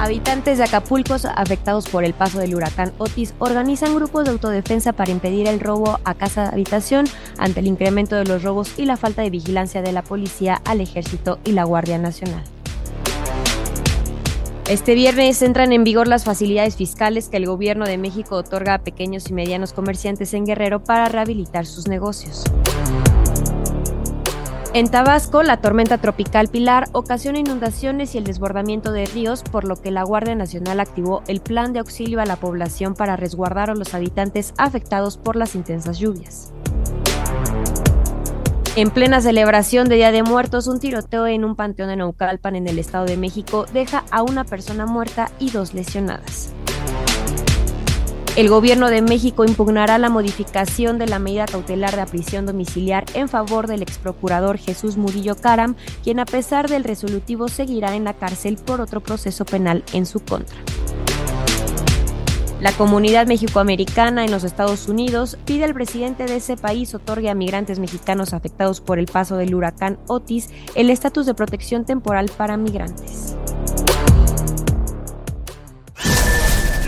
Habitantes de Acapulco afectados por el paso del huracán Otis organizan grupos de autodefensa para impedir el robo a casa de habitación ante el incremento de los robos y la falta de vigilancia de la policía al ejército y la Guardia Nacional. Este viernes entran en vigor las facilidades fiscales que el gobierno de México otorga a pequeños y medianos comerciantes en Guerrero para rehabilitar sus negocios. En Tabasco, la tormenta tropical Pilar ocasiona inundaciones y el desbordamiento de ríos, por lo que la Guardia Nacional activó el plan de auxilio a la población para resguardar a los habitantes afectados por las intensas lluvias. En plena celebración de Día de Muertos, un tiroteo en un panteón de Naucalpan en el Estado de México deja a una persona muerta y dos lesionadas. El gobierno de México impugnará la modificación de la medida cautelar de prisión domiciliar en favor del exprocurador Jesús Murillo Caram, quien a pesar del resolutivo seguirá en la cárcel por otro proceso penal en su contra. La comunidad mexicoamericana en los Estados Unidos pide al presidente de ese país otorgue a migrantes mexicanos afectados por el paso del huracán Otis el estatus de protección temporal para migrantes.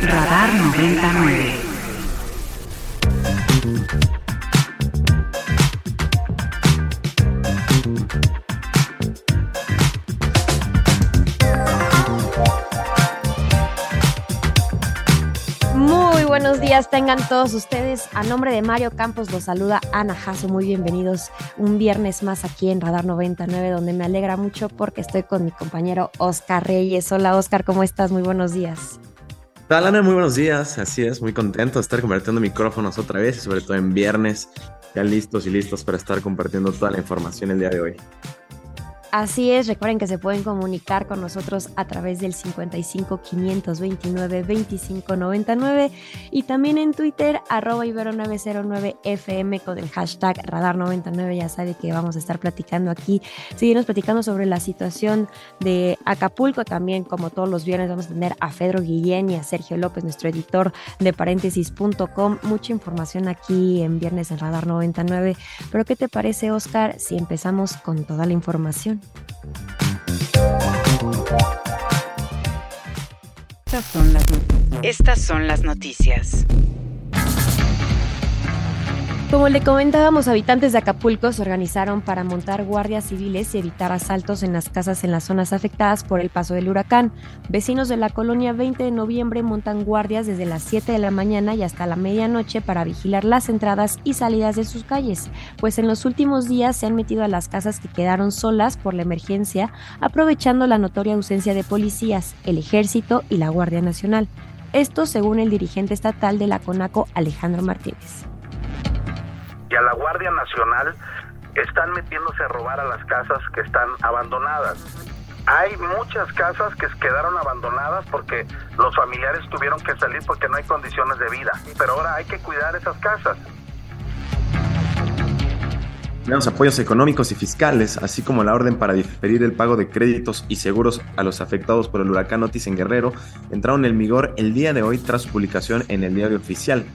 Radar 99. Muy buenos días tengan todos ustedes. A nombre de Mario Campos los saluda Ana Jasso. Muy bienvenidos un viernes más aquí en Radar 99, donde me alegra mucho porque estoy con mi compañero Oscar Reyes. Hola Oscar, ¿cómo estás? Muy buenos días. Hola Ana, muy buenos días. Así es, muy contento de estar compartiendo micrófonos otra vez y sobre todo en viernes, ya listos y listos para estar compartiendo toda la información el día de hoy. Así es, recuerden que se pueden comunicar con nosotros a través del 55 529 25 99 y también en Twitter, arroba ibero909 FM con el hashtag radar99. Ya sabe que vamos a estar platicando aquí, seguimos platicando sobre la situación de Acapulco. También, como todos los viernes, vamos a tener a Pedro Guillén y a Sergio López, nuestro editor de paréntesis.com. Mucha información aquí en Viernes en Radar 99. Pero, ¿qué te parece, Oscar, si empezamos con toda la información? Estas son las, noticias. Como le comentábamos, habitantes de Acapulco se organizaron para montar guardias civiles y evitar asaltos en las casas en las zonas afectadas por el paso del huracán. Vecinos de la colonia 20 de noviembre montan guardias desde las 7 de la mañana y hasta la medianoche para vigilar las entradas y salidas de sus calles, pues en los últimos días se han metido a las casas que quedaron solas por la emergencia, aprovechando la notoria ausencia de policías, el ejército y la Guardia Nacional. Esto según el dirigente estatal de la CONACO, Alejandro Martínez y a la Guardia Nacional están metiéndose a robar a las casas que están abandonadas. Hay muchas casas que quedaron abandonadas porque los familiares tuvieron que salir porque no hay condiciones de vida. Pero ahora hay que cuidar esas casas. Los apoyos económicos y fiscales, así como la orden para diferir el pago de créditos y seguros a los afectados por el huracán Otis en Guerrero, entraron en vigor el día de hoy tras su publicación en el diario oficial.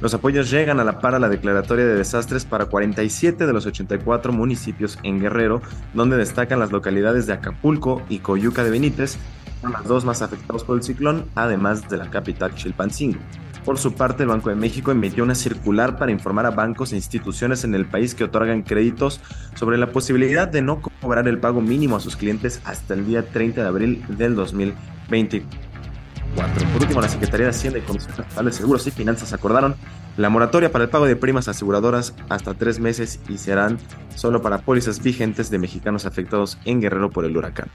Los apoyos llegan a la par a la declaratoria de desastres para 47 de los 84 municipios en Guerrero, donde destacan las localidades de Acapulco y Coyuca de Benítez, son las dos más afectados por el ciclón, además de la capital Chilpancingo. Por su parte, el Banco de México emitió una circular para informar a bancos e instituciones en el país que otorgan créditos sobre la posibilidad de no cobrar el pago mínimo a sus clientes hasta el día 30 de abril del 2020. 2024. Por último, la Secretaría de Hacienda y Comisión Estatal de Seguros y Finanzas acordaron la moratoria para el pago de primas aseguradoras hasta tres meses y serán solo para pólizas vigentes de mexicanos afectados en Guerrero por el huracán.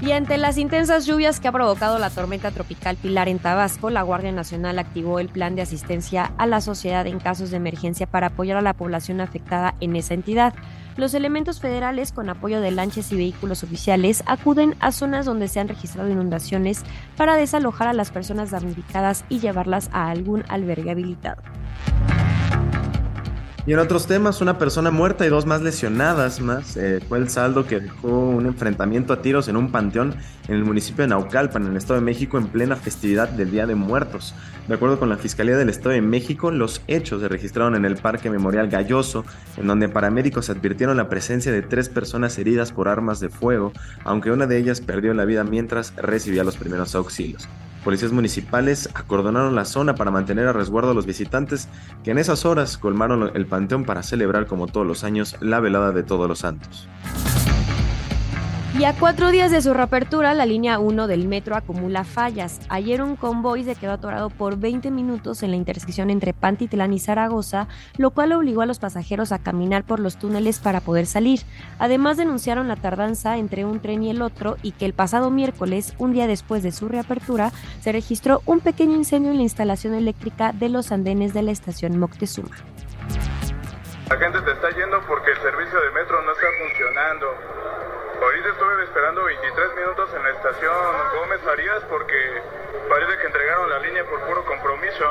Y ante las intensas lluvias que ha provocado la tormenta tropical Pilar en Tabasco, la Guardia Nacional activó el plan de asistencia a la sociedad en casos de emergencia para apoyar a la población afectada en esa entidad. Los elementos federales, con apoyo de lanchas y vehículos oficiales, acuden a zonas donde se han registrado inundaciones para desalojar a las personas damnificadas y llevarlas a algún albergue habilitado. Y en otros temas, una persona muerta y dos más lesionadas más eh, fue el saldo que dejó un enfrentamiento a tiros en un panteón en el municipio de Naucalpan, en el Estado de México, en plena festividad del Día de Muertos. De acuerdo con la Fiscalía del Estado de México, los hechos se registraron en el Parque Memorial Galloso, en donde paramédicos advirtieron la presencia de tres personas heridas por armas de fuego, aunque una de ellas perdió la vida mientras recibía los primeros auxilios. Policías municipales acordonaron la zona para mantener a resguardo a los visitantes que en esas horas colmaron el panteón para celebrar como todos los años la velada de todos los santos. Y a cuatro días de su reapertura, la línea 1 del metro acumula fallas. Ayer un convoy se quedó atorado por 20 minutos en la intersección entre Pantitlán y Zaragoza, lo cual obligó a los pasajeros a caminar por los túneles para poder salir. Además denunciaron la tardanza entre un tren y el otro y que el pasado miércoles, un día después de su reapertura, se registró un pequeño incendio en la instalación eléctrica de los andenes de la estación Moctezuma. La gente te está yendo porque el servicio de metro no está funcionando. Ahorita estuve esperando 23 minutos en la estación Gómez Farías porque parece que entregaron la línea por puro compromiso.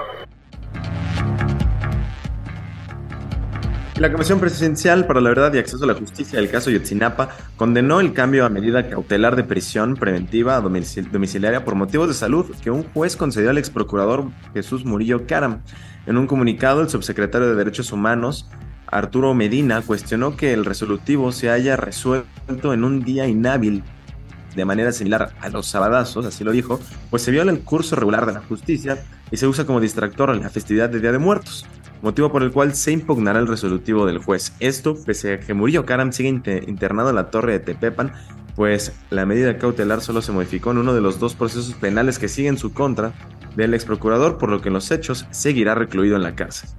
La Comisión Presidencial para la Verdad y Acceso a la Justicia del caso Yotzinapa condenó el cambio a medida cautelar de prisión preventiva domiciliaria por motivos de salud que un juez concedió al ex procurador Jesús Murillo Caram. En un comunicado, el subsecretario de Derechos Humanos Arturo Medina cuestionó que el resolutivo se haya resuelto en un día inhábil de manera similar a los sabadazos, así lo dijo, pues se viola el curso regular de la justicia y se usa como distractor en la festividad de Día de Muertos, motivo por el cual se impugnará el resolutivo del juez. Esto pese a que Murillo Karam sigue internado en la torre de Tepepan, pues la medida cautelar solo se modificó en uno de los dos procesos penales que siguen su contra del ex procurador, por lo que en los hechos seguirá recluido en la cárcel.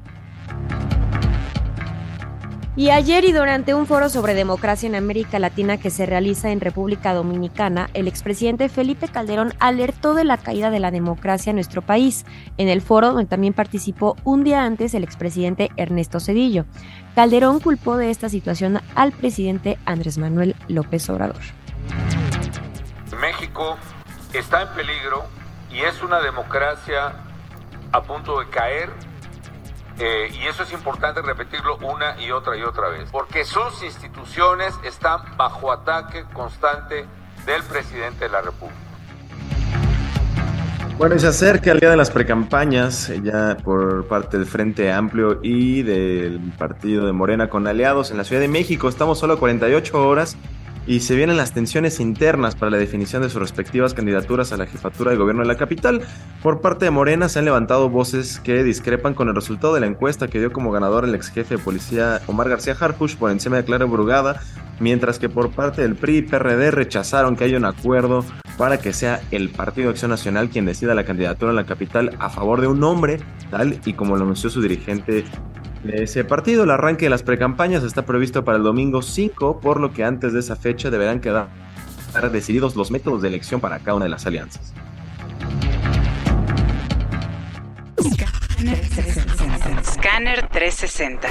Y ayer y durante un foro sobre democracia en América Latina que se realiza en República Dominicana, el expresidente Felipe Calderón alertó de la caída de la democracia en nuestro país. En el foro donde también participó un día antes el expresidente Ernesto Cedillo. Calderón culpó de esta situación al presidente Andrés Manuel López Obrador. México está en peligro y es una democracia a punto de caer eh, y eso es importante repetirlo una y otra y otra vez, porque sus instituciones están bajo ataque constante del presidente de la República. Bueno, y se acerca el día de las precampañas, eh, ya por parte del Frente Amplio y del partido de Morena con aliados en la Ciudad de México. Estamos solo a 48 horas y se vienen las tensiones internas para la definición de sus respectivas candidaturas a la jefatura de gobierno de la capital. Por parte de Morena se han levantado voces que discrepan con el resultado de la encuesta que dio como ganador el ex jefe de policía Omar García Harfush por encima de Clara Brugada, mientras que por parte del PRI y PRD rechazaron que haya un acuerdo para que sea el Partido Acción Nacional quien decida la candidatura a la capital a favor de un hombre, tal y como lo anunció su dirigente de ese partido. El arranque de las precampañas está previsto para el domingo 5, por lo que antes de esa fecha deberán quedar decididos los métodos de elección para cada una de las alianzas. Scanner 360.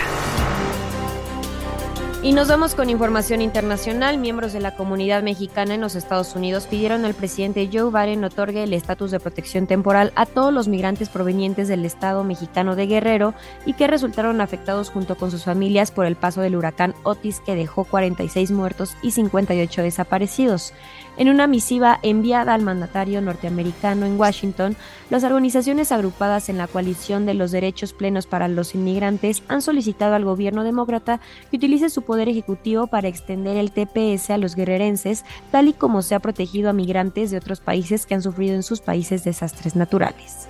Y nos vamos con información internacional. Miembros de la comunidad mexicana en los Estados Unidos pidieron al presidente Joe Biden otorgue el estatus de protección temporal a todos los migrantes provenientes del estado mexicano de Guerrero y que resultaron afectados junto con sus familias por el paso del huracán Otis que dejó 46 muertos y 58 desaparecidos. En una misiva enviada al mandatario norteamericano en Washington, las organizaciones agrupadas en la coalición de los derechos plenos para los inmigrantes han solicitado al gobierno demócrata que utilice su poder ejecutivo para extender el TPS a los guerrerenses, tal y como se ha protegido a migrantes de otros países que han sufrido en sus países desastres naturales.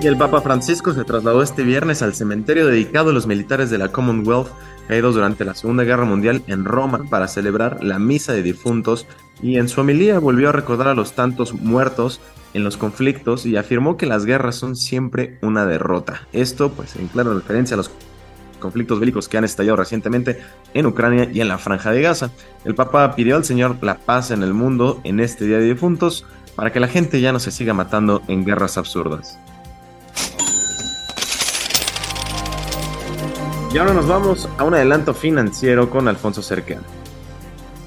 Y el Papa Francisco se trasladó este viernes al cementerio dedicado a los militares de la Commonwealth caídos durante la Segunda Guerra Mundial en Roma para celebrar la misa de difuntos y en su homilía volvió a recordar a los tantos muertos en los conflictos y afirmó que las guerras son siempre una derrota. Esto pues en clara referencia a los conflictos bélicos que han estallado recientemente en Ucrania y en la franja de Gaza. El Papa pidió al Señor la paz en el mundo en este Día de Difuntos para que la gente ya no se siga matando en guerras absurdas. Y ahora nos vamos a un adelanto financiero con Alfonso Cerquean.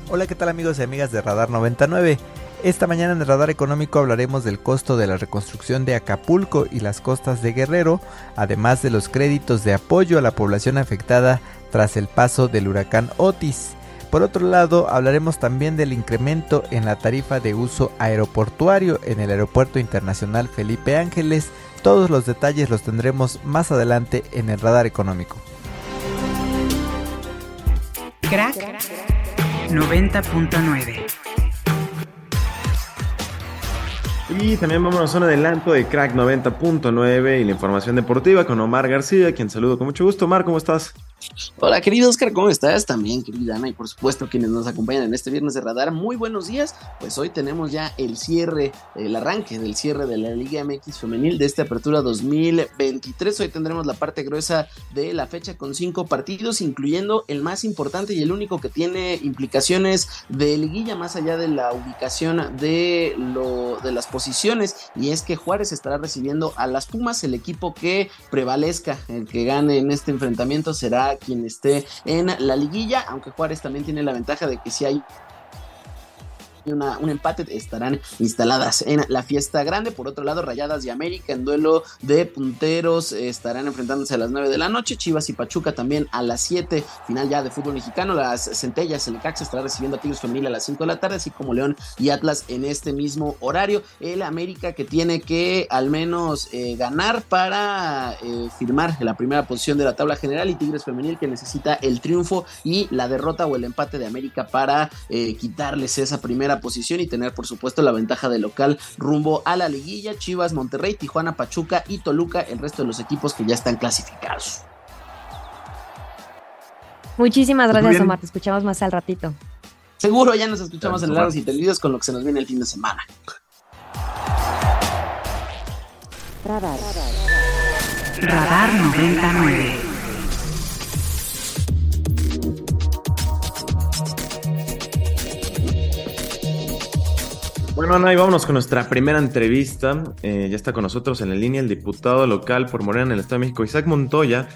Hola, ¿qué tal amigos y amigas de Radar 99? Esta mañana en Radar Económico hablaremos del costo de la reconstrucción de Acapulco y las costas de Guerrero, además de los créditos de apoyo a la población afectada tras el paso del huracán Otis. Por otro lado, hablaremos también del incremento en la tarifa de uso aeroportuario en el Aeropuerto Internacional Felipe Ángeles. Todos los detalles los tendremos más adelante en el Radar Económico. Crack 90.9 Y también vámonos a un adelanto de Crack 90.9 y la información deportiva con Omar García, quien saludo con mucho gusto. Omar, ¿cómo estás? Hola, querido Oscar, ¿cómo estás? También, querida Ana, y por supuesto quienes nos acompañan en este viernes de radar. Muy buenos días. Pues hoy tenemos ya el cierre, el arranque del cierre de la Liga MX Femenil de esta apertura 2023. Hoy tendremos la parte gruesa de la fecha con cinco partidos, incluyendo el más importante y el único que tiene implicaciones de liguilla, más allá de la ubicación de, lo, de las posiciones. Y es que Juárez estará recibiendo a las Pumas, el equipo que prevalezca, el que gane en este enfrentamiento será quien esté en la liguilla, aunque Juárez también tiene la ventaja de que si hay un empate estarán instaladas en la fiesta grande. Por otro lado, Rayadas y América en duelo de punteros estarán enfrentándose a las 9 de la noche. Chivas y Pachuca también a las 7. Final ya de fútbol mexicano. Las Centellas, el Cax estará recibiendo a Tigres Femenil a las 5 de la tarde, así como León y Atlas en este mismo horario. El América que tiene que al menos eh, ganar para eh, firmar la primera posición de la tabla general y Tigres Femenil que necesita el triunfo y la derrota o el empate de América para eh, quitarles esa primera posición y tener por supuesto la ventaja de local rumbo a la liguilla. Chivas, Monterrey, Tijuana, Pachuca y Toluca, el resto de los equipos que ya están clasificados. Muchísimas gracias, Omar. Te escuchamos más al ratito. Seguro ya nos escuchamos en Largos y Televidos con lo que se nos viene el fin de semana. Radar. Radar 99. Bueno, Ana, y vámonos con nuestra primera entrevista. Eh, ya está con nosotros en la línea el diputado local por Morena en el Estado de México, Isaac Montoya,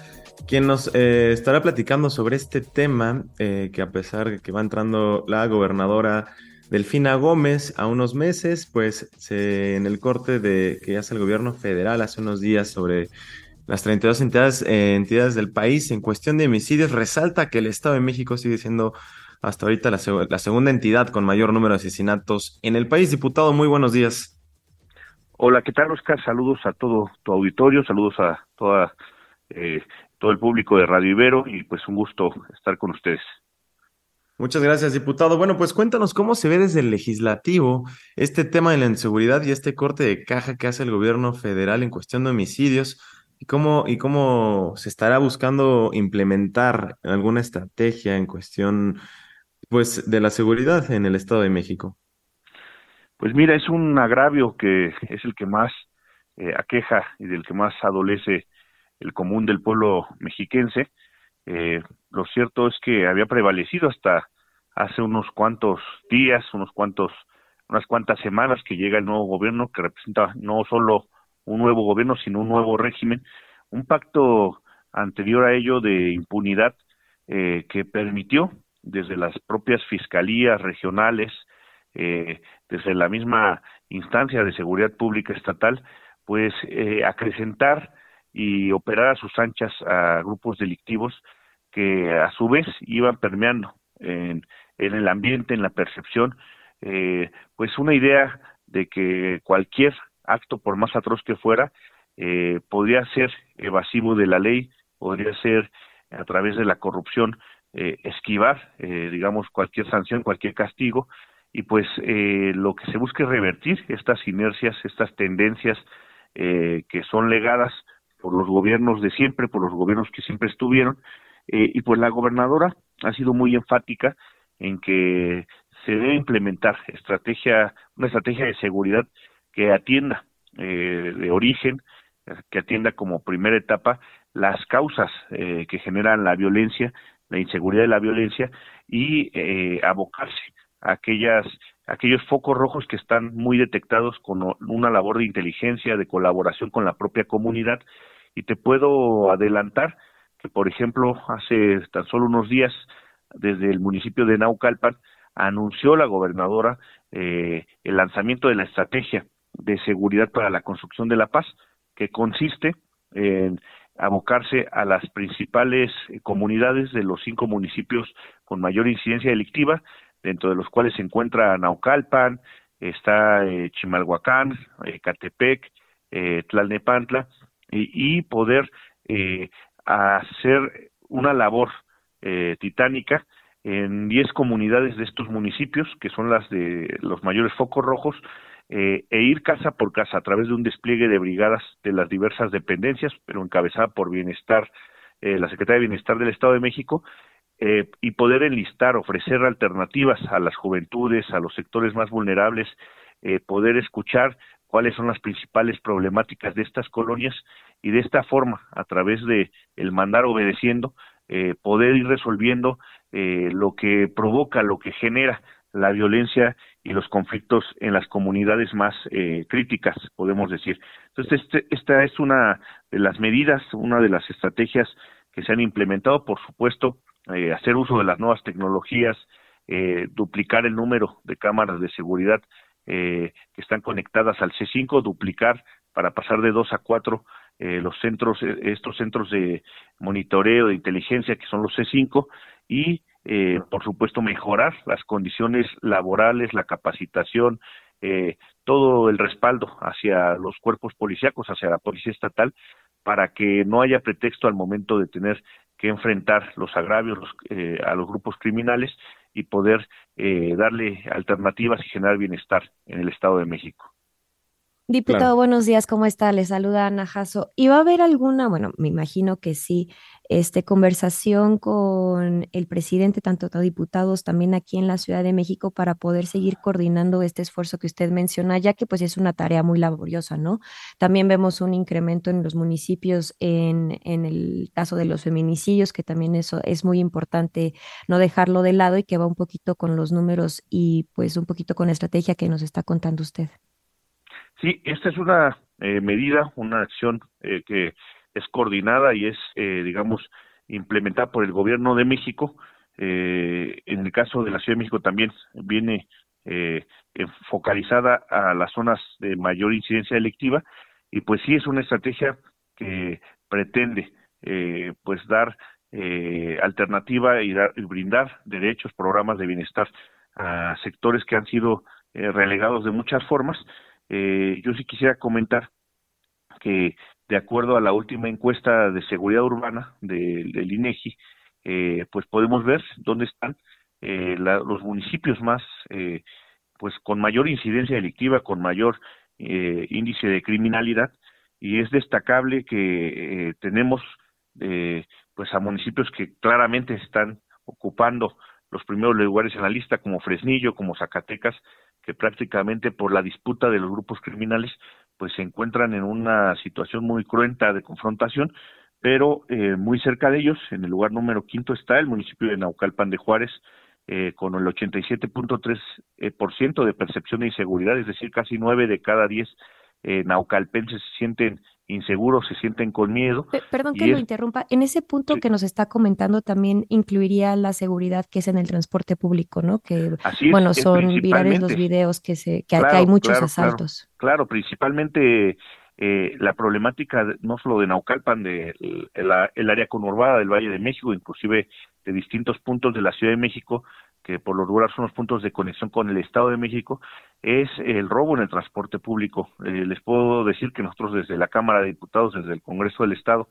quien nos eh, estará platicando sobre este tema eh, que a pesar de que va entrando la gobernadora Delfina Gómez a unos meses, pues en el corte de que hace el gobierno federal hace unos días sobre las 32 entidades, entidades del país en cuestión de homicidios, resalta que el Estado de México sigue siendo hasta ahorita la, segunda entidad con mayor número de asesinatos en el país. Diputado, muy buenos días. Hola, ¿qué tal, Oscar? Saludos a todo tu auditorio, saludos a toda, eh, todo el público de Radio Ibero y pues un gusto estar con ustedes. Muchas gracias, diputado. Bueno, pues cuéntanos cómo se ve desde el legislativo este tema de la inseguridad y este corte de caja que hace el gobierno federal en cuestión de homicidios y cómo, y cómo se estará buscando implementar alguna estrategia en cuestión pues de la seguridad en el Estado de México. Pues mira, es un agravio que es el que más eh, aqueja y del que más adolece el común del pueblo mexiquense. Eh, lo cierto es que había prevalecido hasta hace unos cuantos días, unos cuantos, unas cuantas semanas que llega el nuevo gobierno que representa no solo un nuevo gobierno, sino un nuevo régimen, un pacto anterior a ello de impunidad eh, que permitió desde las propias fiscalías regionales, eh, desde la misma instancia de seguridad pública estatal, pues eh, acrecentar y operar a sus anchas a grupos delictivos que a su vez iban permeando en, el ambiente, en la percepción, eh, pues una idea de que cualquier acto, por más atroz que fuera, eh, podría ser evasivo de la ley, podría ser a través de la corrupción eh, esquivar, eh, digamos, cualquier sanción, cualquier castigo, y pues eh, lo que se busca es revertir estas inercias, estas tendencias que son legadas por los gobiernos de siempre, por los gobiernos que siempre estuvieron, y pues la gobernadora ha sido muy enfática en que se debe implementar estrategia, una estrategia de seguridad que atienda eh, de origen, que atienda como primera etapa las causas eh, que generan la violencia, la inseguridad y la violencia y eh, abocarse a aquellas aquellos focos rojos que están muy detectados con una labor de inteligencia, de colaboración con la propia comunidad. Y te puedo adelantar que por ejemplo hace tan solo unos días desde el municipio de Naucalpan anunció la gobernadora eh, el lanzamiento de la estrategia de seguridad para la construcción de la paz, que consiste en abocarse a las principales comunidades de los cinco municipios con mayor incidencia delictiva, dentro de los cuales se encuentra Naucalpan, está eh, Chimalhuacán, eh, Catepec, eh, Tlalnepantla, y, y poder eh, hacer una labor eh, titánica en 10 comunidades de estos municipios, que son las de los mayores focos rojos, eh, e ir casa por casa a través de un despliegue de brigadas de las diversas dependencias, pero encabezada por Bienestar, eh, la Secretaría de Bienestar del Estado de México, eh, y poder enlistar, ofrecer alternativas a las juventudes, a los sectores más vulnerables, eh, poder escuchar cuáles son las principales problemáticas de estas colonias y de esta forma, a través de el mandar obedeciendo, poder ir resolviendo lo que provoca, lo que genera la violencia y los conflictos en las comunidades más eh, críticas, podemos decir. Entonces, este, esta es una de las medidas, una de las estrategias que se han implementado, por supuesto, eh, hacer uso de las nuevas tecnologías, eh, duplicar el número de cámaras de seguridad eh, que están conectadas al C5, duplicar para pasar de dos a cuatro los centros, estos centros de monitoreo de inteligencia que son los C5 y eh, por supuesto mejorar las condiciones laborales, la capacitación, eh, todo el respaldo hacia los cuerpos policíacos, hacia la policía estatal, para que no haya pretexto al momento de tener que enfrentar los agravios los, eh, a los grupos criminales y poder eh, darle alternativas y generar bienestar en el Estado de México. Diputado, claro. buenos días, ¿cómo está? Le saluda Ana Jasso. ¿Y va a haber alguna, bueno, me imagino que sí, este, conversación con el presidente, tanto diputados, también aquí en la Ciudad de México, para poder seguir coordinando este esfuerzo que usted menciona, ya que pues es una tarea muy laboriosa, ¿no? También vemos un incremento en los municipios en, en el caso de los feminicidios, que también eso es muy importante no dejarlo de lado y que va un poquito con los números y pues un poquito con la estrategia que nos está contando usted. Sí, esta es una eh, medida, una acción eh, que es coordinada y es, eh, digamos, implementada por el gobierno de México. Eh, en el caso de la Ciudad de México también viene eh, focalizada a las zonas de mayor incidencia delictiva y pues sí es una estrategia que pretende eh, pues dar alternativa y, dar, y brindar derechos, programas de bienestar a sectores que han sido relegados de muchas formas eh, yo sí quisiera comentar que de acuerdo a la última encuesta de seguridad urbana del, INEGI, eh, pues podemos ver dónde están eh, la, los municipios más, eh, pues con mayor incidencia delictiva, con mayor eh, índice de criminalidad, y es destacable que eh, tenemos pues a municipios que claramente están ocupando los primeros lugares en la lista, como Fresnillo, como Zacatecas, que prácticamente por la disputa de los grupos criminales pues se encuentran en una situación muy cruenta de confrontación, pero eh, muy cerca de ellos, en el lugar número quinto está el municipio de Naucalpan de Juárez, eh, con el 87.3% eh, por ciento de percepción de inseguridad, es decir, casi nueve de cada diez naucalpenses se sienten inseguros, se sienten con miedo. Perdón que lo interrumpa. En ese punto sí. que nos está comentando también incluiría la seguridad que es en el transporte público, ¿no? Que Así bueno, es, son virales los videos que se que, claro, que hay muchos claro, asaltos. Claro, claro principalmente eh, la problemática no solo de Naucalpan, de el, el área conurbada del Valle de México, inclusive de distintos puntos de la Ciudad de México, que por lo regular son los puntos de conexión con el Estado de México, es el robo en el transporte público. Eh, les puedo decir que nosotros desde la Cámara de Diputados, desde el Congreso del Estado,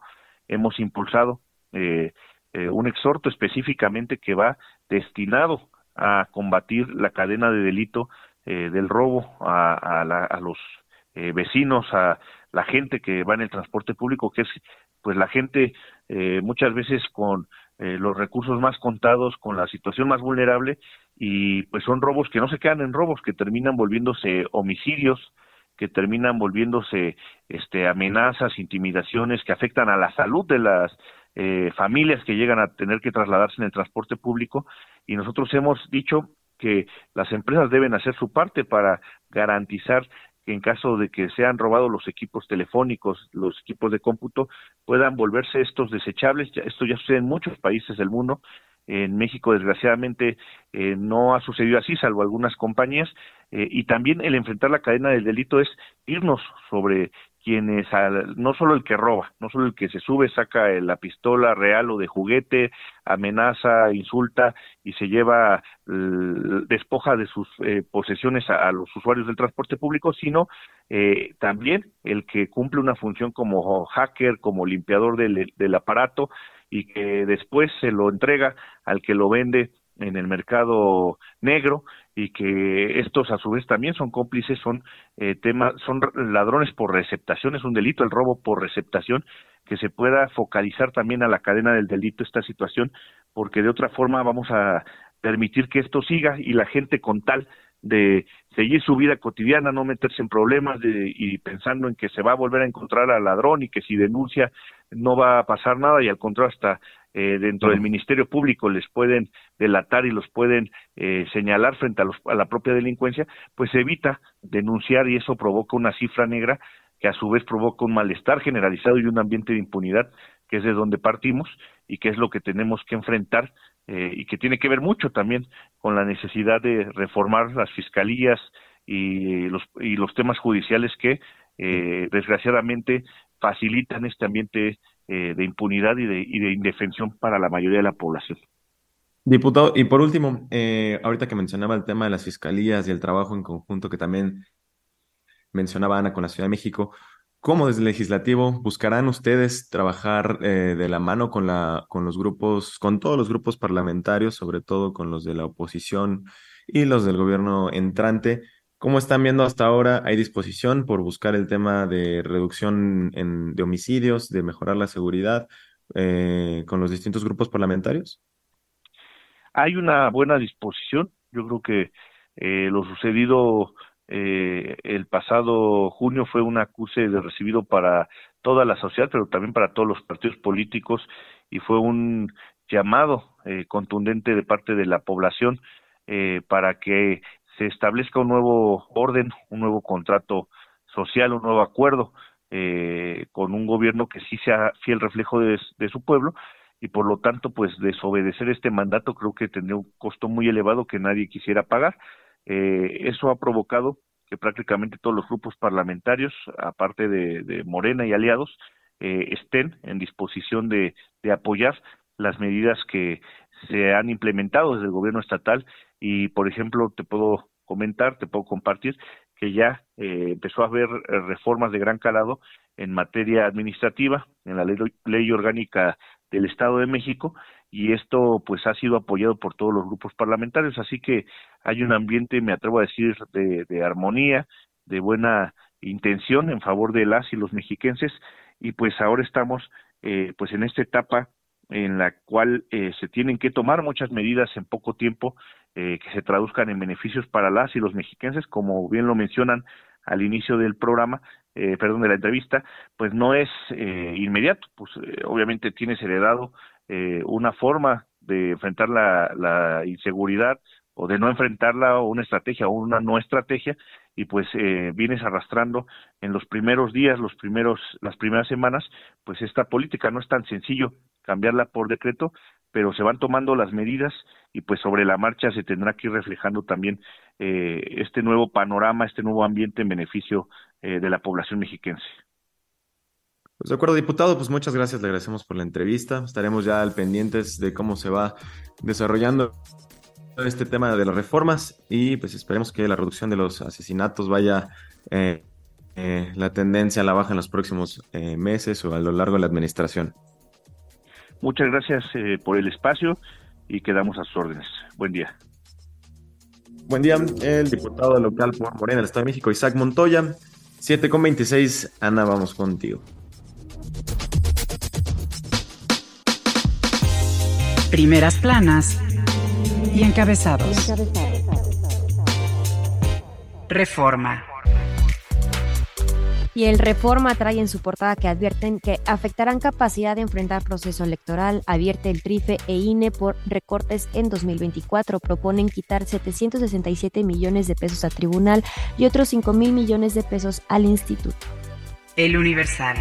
hemos impulsado eh, eh, un exhorto específicamente que va destinado a combatir la cadena de delito eh, del robo a, la, a los vecinos, a la gente que va en el transporte público, que es pues la gente muchas veces con eh, los recursos más contados, con la situación más vulnerable y pues son robos que no se quedan en robos, que terminan volviéndose homicidios, que terminan volviéndose este, amenazas, intimidaciones que afectan a la salud de las eh, familias que llegan a tener que trasladarse en el transporte público. Y nosotros hemos dicho que las empresas deben hacer su parte para garantizar que en caso de que sean robados los equipos telefónicos, los equipos de cómputo, puedan volverse estos desechables. Esto ya sucede en muchos países del mundo. En México, desgraciadamente, eh, no ha sucedido así, salvo algunas compañías. Eh, y también el enfrentar la cadena del delito es irnos sobre quienes, no solo el que roba, no solo el que se sube, saca la pistola real o de juguete, amenaza, insulta y se lleva, despoja de sus eh, posesiones a, los usuarios del transporte público, sino eh, también el que cumple una función como hacker, como limpiador del aparato y que después se lo entrega al que lo vende en el mercado negro y que estos a su vez también son cómplices, son eh, temas, son ladrones por receptación, es un delito el robo por receptación, que se pueda focalizar también a la cadena del delito esta situación, porque de otra forma vamos a permitir que esto siga y la gente con tal de seguir su vida cotidiana, no meterse en problemas de, y pensando en que se va a volver a encontrar al ladrón y que si denuncia no va a pasar nada y al contrario hasta eh, dentro del Ministerio Público les pueden delatar y los pueden eh, señalar frente a, los, a la propia delincuencia, pues evita denunciar y eso provoca una cifra negra que a su vez provoca un malestar generalizado y un ambiente de impunidad que es de donde partimos y que es lo que tenemos que enfrentar eh, y que tiene que ver mucho también con la necesidad de reformar las fiscalías y los, y los temas judiciales que desgraciadamente facilitan este ambiente eh, de impunidad y de, y de indefensión para la mayoría de la población. Diputado, y por último, eh, ahorita que mencionaba el tema de las fiscalías y el trabajo en conjunto que también mencionaba Ana con la Ciudad de México, ¿cómo desde el legislativo buscarán ustedes trabajar eh, de la mano con, la, con los grupos, con todos los grupos parlamentarios, sobre todo con los de la oposición y los del gobierno entrante, ¿Cómo están viendo hasta ahora? ¿Hay disposición por buscar el tema de reducción de homicidios, de mejorar la seguridad eh, con los distintos grupos parlamentarios? Hay una buena disposición. Yo creo que eh, lo sucedido eh, el pasado junio fue un acuse de recibido para toda la sociedad, pero también para todos los partidos políticos y fue un llamado contundente de parte de la población para que se establezca un nuevo orden, un nuevo contrato social, un nuevo acuerdo eh, con un gobierno que sí sea fiel reflejo de, su pueblo y por lo tanto pues desobedecer este mandato creo que tendría un costo muy elevado que nadie quisiera pagar. Eh, eso ha provocado que prácticamente todos los grupos parlamentarios, aparte de, Morena y aliados, eh, estén en disposición de, de apoyar las medidas que se han implementado desde el gobierno estatal y, por ejemplo, te puedo comentar, te puedo compartir que ya eh, empezó a haber eh, reformas de gran calado en materia administrativa, en la ley, orgánica del Estado de México, y esto pues ha sido apoyado por todos los grupos parlamentarios, así que hay un ambiente, me atrevo a decir, de, armonía, de buena intención en favor de las y los mexiquenses, y pues ahora estamos eh, pues en esta etapa en la cual eh, se tienen que tomar muchas medidas en poco tiempo eh, que se traduzcan en beneficios para las y los mexiquenses, como bien lo mencionan al inicio del programa, eh, perdón, de la entrevista, pues no es inmediato, pues obviamente tienes heredado una forma de enfrentar la, la inseguridad o de no enfrentarla o una estrategia o una no estrategia y pues eh, vienes arrastrando en los primeros días, los primeros, las primeras semanas, pues esta política no es tan sencillo cambiarla por decreto, pero se van tomando las medidas y pues sobre la marcha se tendrá que ir reflejando también eh, este nuevo panorama, este nuevo ambiente en beneficio eh, de la población mexiquense. Pues de acuerdo, diputado, pues muchas gracias, le agradecemos por la entrevista. Estaremos ya al pendientes de cómo se va desarrollando este tema de las reformas y pues esperemos que la reducción de los asesinatos vaya eh, la tendencia a la baja en los próximos meses o a lo largo de la administración. Muchas gracias por el espacio y quedamos a sus órdenes. Buen día. Buen día, el diputado local por Morena del Estado de México, Isaac Montoya. 7 con 26, Ana, vamos contigo. Primeras planas y encabezados. Reforma. Y el Reforma trae en su portada que advierten que afectarán capacidad de enfrentar proceso electoral. Advierte el TRIFE e INE por recortes en 2024. Proponen quitar 767 millones de pesos a tribunal y otros 5 mil millones de pesos al instituto. El Universal.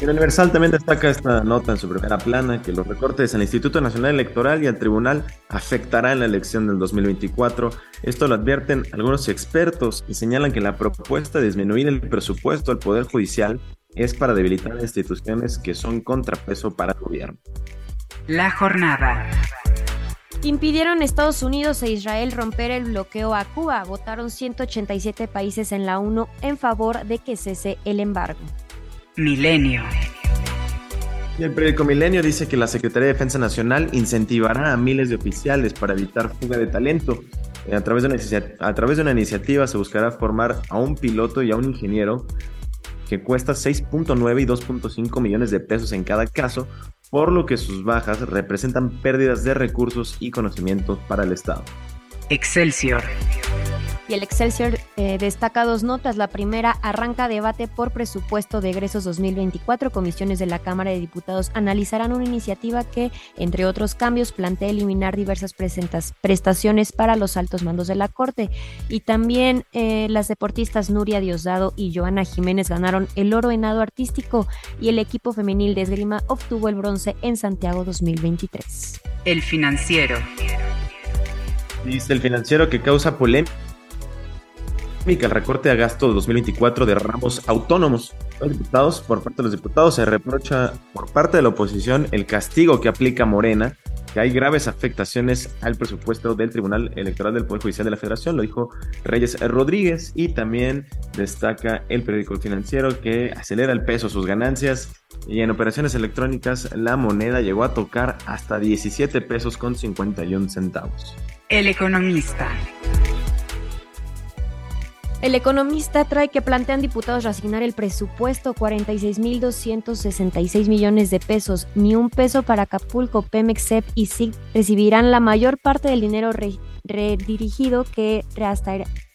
El Universal también destaca esta nota en su primera plana que los recortes al Instituto Nacional Electoral y al Tribunal afectarán la elección del 2024. Esto lo advierten algunos expertos y señalan que la propuesta de disminuir el presupuesto al Poder Judicial es para debilitar instituciones que son contrapeso para el gobierno. La jornada. Impidieron Estados Unidos e Israel romper el bloqueo a Cuba. Votaron 187 países en la ONU en favor de que cese el embargo. Milenio. el periódico Milenio dice que la Secretaría de Defensa Nacional incentivará a miles de oficiales para evitar fuga de talento. Eh, a través de, una, a través de una iniciativa se buscará formar a un piloto y a un ingeniero que cuesta 6.9 y 2.5 millones de pesos en cada caso, por lo que sus bajas representan pérdidas de recursos y conocimientos para el Estado. Excelsior. Y el Excelsior eh, destaca dos notas. La primera, arranca debate por presupuesto de egresos 2024. Comisiones de la Cámara de Diputados analizarán una iniciativa que, entre otros cambios, plantea eliminar diversas prestaciones para los altos mandos de la Corte. Y también eh, las deportistas Nuria Diosdado y Joana Jiménez ganaron el oro en nado artístico y el equipo femenil de esgrima obtuvo el bronce en Santiago 2023. El financiero. Dice el financiero que causa polémica el recorte a gasto de 2024 de ramos autónomos. Los diputados, por parte de los diputados, se reprocha por parte de la oposición el castigo que aplica Morena, que hay graves afectaciones al presupuesto del Tribunal Electoral del Poder Judicial de la Federación, lo dijo Reyes Rodríguez, y también destaca el periódico financiero que acelera el peso sus ganancias y en operaciones electrónicas la moneda llegó a tocar hasta 17 pesos con 51 centavos. El economista. El economista trae que plantean diputados reasignar el presupuesto 46.266 millones de pesos. Ni un peso para Acapulco, Pemex, CEP y SIG recibirán la mayor parte del dinero redirigido que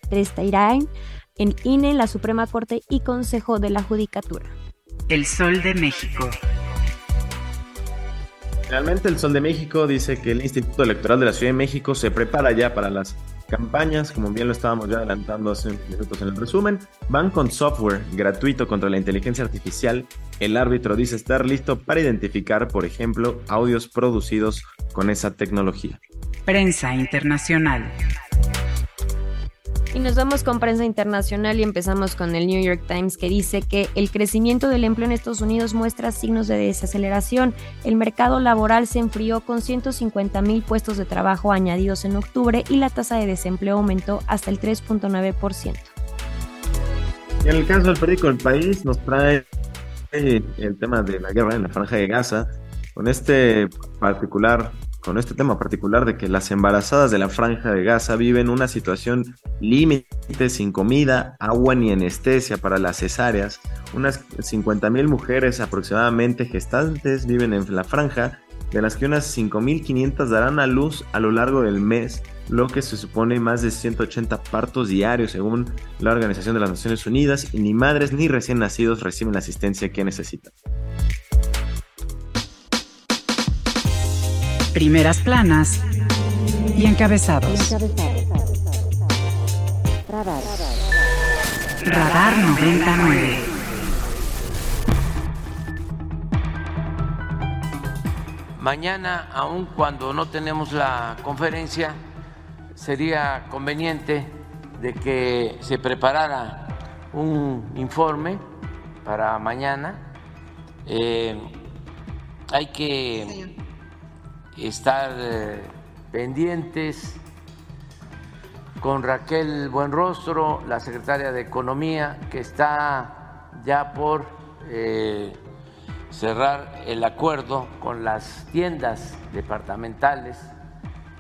restarán en INE, la Suprema Corte y Consejo de la Judicatura. El Sol de México. Realmente el Sol de México dice que el Instituto Electoral de la Ciudad de México se prepara ya para las campañas, como bien lo estábamos ya adelantando hace minutos en el resumen, van con software gratuito contra la inteligencia artificial. El árbitro dice estar listo para identificar, por ejemplo, audios producidos con esa tecnología. Prensa internacional. Y nos vamos con prensa internacional y empezamos con el New York Times que dice que el crecimiento del empleo en Estados Unidos muestra signos de desaceleración. El mercado laboral se enfrió con 150 mil puestos de trabajo añadidos en octubre y la tasa de desempleo aumentó hasta el 3.9%. Y en el caso del periódico El País nos trae eh, el tema de la guerra en la franja de Gaza, con este particular con este tema particular de que las embarazadas de la franja de Gaza viven una situación límite sin comida, agua ni anestesia para las cesáreas. Unas 50.000 mujeres aproximadamente gestantes viven en la franja, de las que unas 5.500 darán a luz a lo largo del mes, lo que se supone más de 180 partos diarios según la Organización de las Naciones Unidas, y ni madres ni recién nacidos reciben la asistencia que necesitan. Primeras planas y encabezados. Radar 99. Mañana, aun cuando no tenemos la conferencia, sería conveniente de que se preparara un informe para mañana. Eh, hay que estar eh, pendientes con Raquel Buenrostro, la secretaria de Economía, que está ya por eh, cerrar el acuerdo con las tiendas departamentales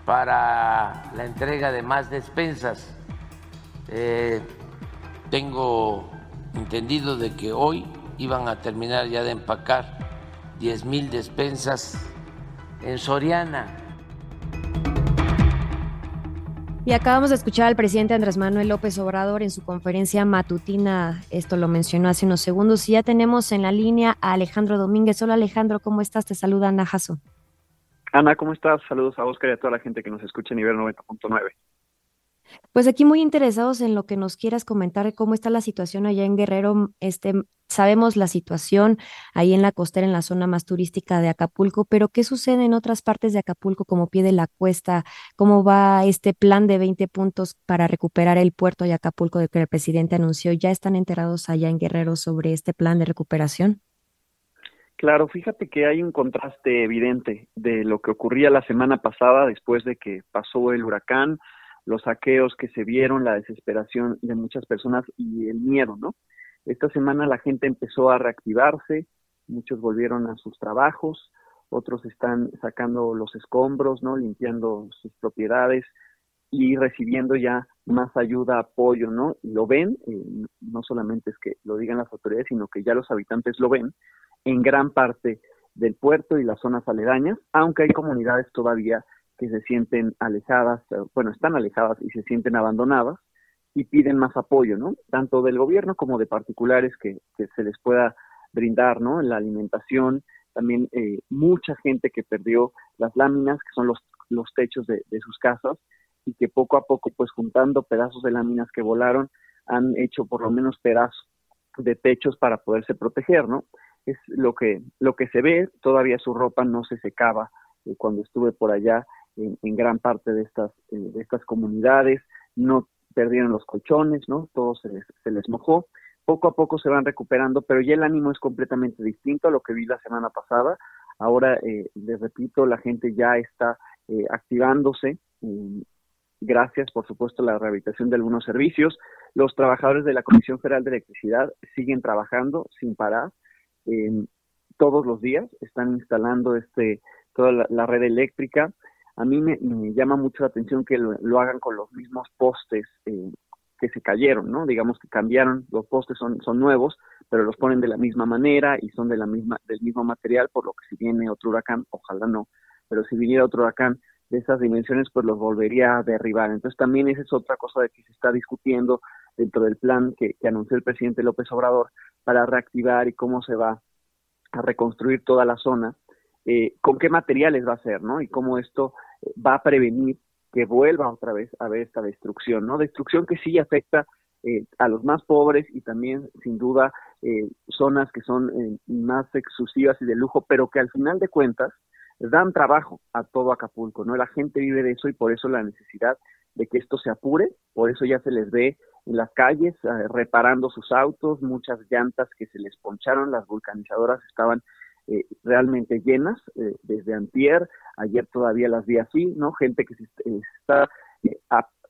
para la entrega de más despensas. Eh, tengo entendido de que hoy iban a terminar ya de empacar 10 mil despensas en Soriana. Y acabamos de escuchar al presidente Andrés Manuel López Obrador en su conferencia matutina, esto lo mencionó hace unos segundos, y ya tenemos en la línea a Alejandro Domínguez. Hola Alejandro, ¿cómo estás? Te saluda Ana Jasso. Ana, ¿cómo estás? Saludos a Oscar y a toda la gente que nos escucha a nivel 90.9. Pues aquí muy interesados en lo que nos quieras comentar, cómo está la situación allá en Guerrero. Este, sabemos la situación ahí en la costera, en la zona más turística de Acapulco, pero ¿qué sucede en otras partes de Acapulco, como pie de la cuesta? ¿Cómo va este plan de 20 puntos para recuperar el puerto de Acapulco de que el presidente anunció? ¿Ya están enterados allá en Guerrero sobre este plan de recuperación? Claro, fíjate que hay un contraste evidente de lo que ocurría la semana pasada después de que pasó el huracán los saqueos que se vieron, la desesperación de muchas personas y el miedo, ¿no? Esta semana la gente empezó a reactivarse, muchos volvieron a sus trabajos, otros están sacando los escombros, ¿no? Limpiando sus propiedades y recibiendo ya más ayuda, apoyo, ¿no? Lo ven, eh, no solamente es que lo digan las autoridades, sino que ya los habitantes lo ven en gran parte del puerto y las zonas aledañas, aunque hay comunidades todavía que se sienten alejadas, eh, bueno, están alejadas y se sienten abandonadas y piden más apoyo, ¿no? Tanto del gobierno como de particulares que, se les pueda brindar, ¿no? La alimentación, también eh, mucha gente que perdió las láminas, que son los, los techos de, de sus casas, y que poco a poco, pues juntando pedazos de láminas que volaron, han hecho por lo menos pedazos de techos para poderse proteger, ¿no? Es lo que, lo que se ve, todavía su ropa no se secaba eh, cuando estuve por allá en, gran parte de estas, eh, de estas comunidades, no perdieron los colchones, ¿no? Todo se les, se les mojó. Poco a poco se van recuperando, pero ya el ánimo es completamente distinto a lo que vi la semana pasada. Ahora, eh, les repito, la gente ya está eh, activándose. gracias, por supuesto, a la rehabilitación de algunos servicios. Los trabajadores de la Comisión Federal de Electricidad siguen trabajando sin parar. todos los días están instalando este toda la red eléctrica a mí me, llama mucho la atención que lo, hagan con los mismos postes eh, que se cayeron, ¿no? Digamos que cambiaron, los postes son, son nuevos, pero los ponen de la misma manera y son de la misma, del mismo material, por lo que si viene otro huracán, ojalá no, pero si viniera otro huracán de esas dimensiones, pues los volvería a derribar. Entonces también esa es otra cosa de que se está discutiendo dentro del plan que, que anunció el presidente López Obrador para reactivar y cómo se va a reconstruir toda la zona, eh, con qué materiales va a ser, ¿no? Y cómo esto va a prevenir que vuelva otra vez a haber esta destrucción, ¿no? Destrucción que sí afecta eh, a los más pobres y también, sin duda, eh, zonas que son eh, más exclusivas y de lujo, pero que al final de cuentas dan trabajo a todo Acapulco, ¿no? La gente vive de eso y por eso la necesidad de que esto se apure, por eso ya se les ve en las calles reparando sus autos, muchas llantas que se les poncharon, las vulcanizadoras estaban eh, realmente llenas eh, desde antier, ayer todavía las vi así, ¿no? Gente que se está eh,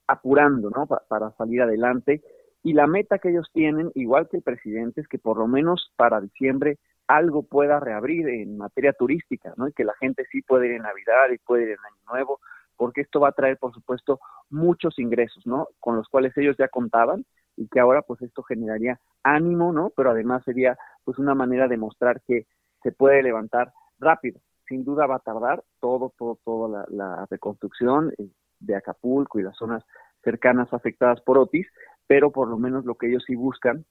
apurando, ¿no? para salir adelante. Y la meta que ellos tienen, igual que el presidente, es que por lo menos para diciembre algo pueda reabrir en materia turística, ¿no? Y que la gente sí pueda ir en Navidad y puede ir en Año Nuevo, porque esto va a traer, por supuesto, muchos ingresos, ¿no? Con los cuales ellos ya contaban y que ahora, pues, esto generaría ánimo, ¿no? Pero además sería, pues, una manera de mostrar que se puede levantar rápido. Sin duda va a tardar todo, todo, toda la, reconstrucción eh, de Acapulco y las zonas cercanas afectadas por Otis, pero por lo menos lo que ellos sí buscan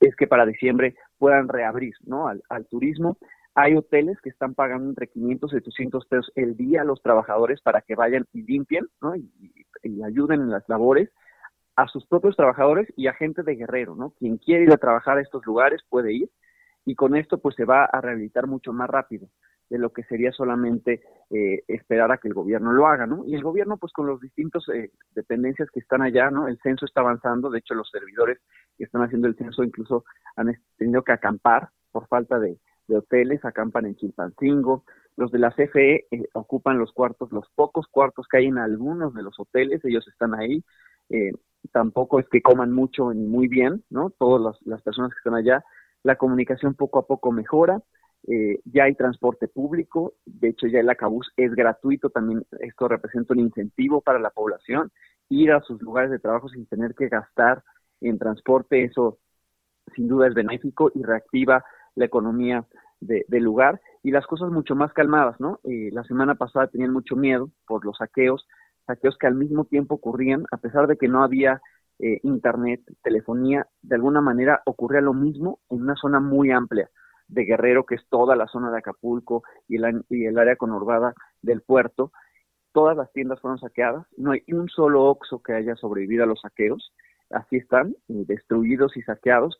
es que para diciembre puedan reabrir ¿no? al, turismo. Hay hoteles que están pagando entre 500 y 800 pesos el día a los trabajadores para que vayan y limpien ¿no? y, y, ayuden en las labores a sus propios trabajadores y a gente de Guerrero, ¿no? Quien quiere ir a trabajar a estos lugares puede ir y con esto pues se va a rehabilitar mucho más rápido de lo que sería solamente eh, esperar a que el gobierno lo haga, ¿no? Y el gobierno pues con los distintos eh, dependencias que están allá, ¿no? El censo está avanzando, de hecho los servidores que están haciendo el censo incluso han tenido que acampar por falta de, hoteles, acampan en Chilpancingo, los de la CFE eh, ocupan los cuartos, los pocos cuartos que hay en algunos de los hoteles, ellos están ahí, tampoco es que coman mucho ni muy bien, ¿no? Todas las personas que están allá la comunicación poco a poco mejora, eh, ya hay transporte público, de hecho ya el acabús es gratuito, también esto representa un incentivo para la población, ir a sus lugares de trabajo sin tener que gastar en transporte, eso sin duda es benéfico y reactiva la economía del lugar y las cosas mucho más calmadas, ¿no? Eh, la semana pasada tenían mucho miedo por los saqueos, saqueos que al mismo tiempo ocurrían, a pesar de que no había eh, internet, telefonía, de alguna manera ocurría lo mismo en una zona muy amplia de Guerrero, que es toda la zona de Acapulco y, y el área conurbada del puerto. Todas las tiendas fueron saqueadas, no hay un solo Oxxo que haya sobrevivido a los saqueos, así están, eh, destruidos y saqueados.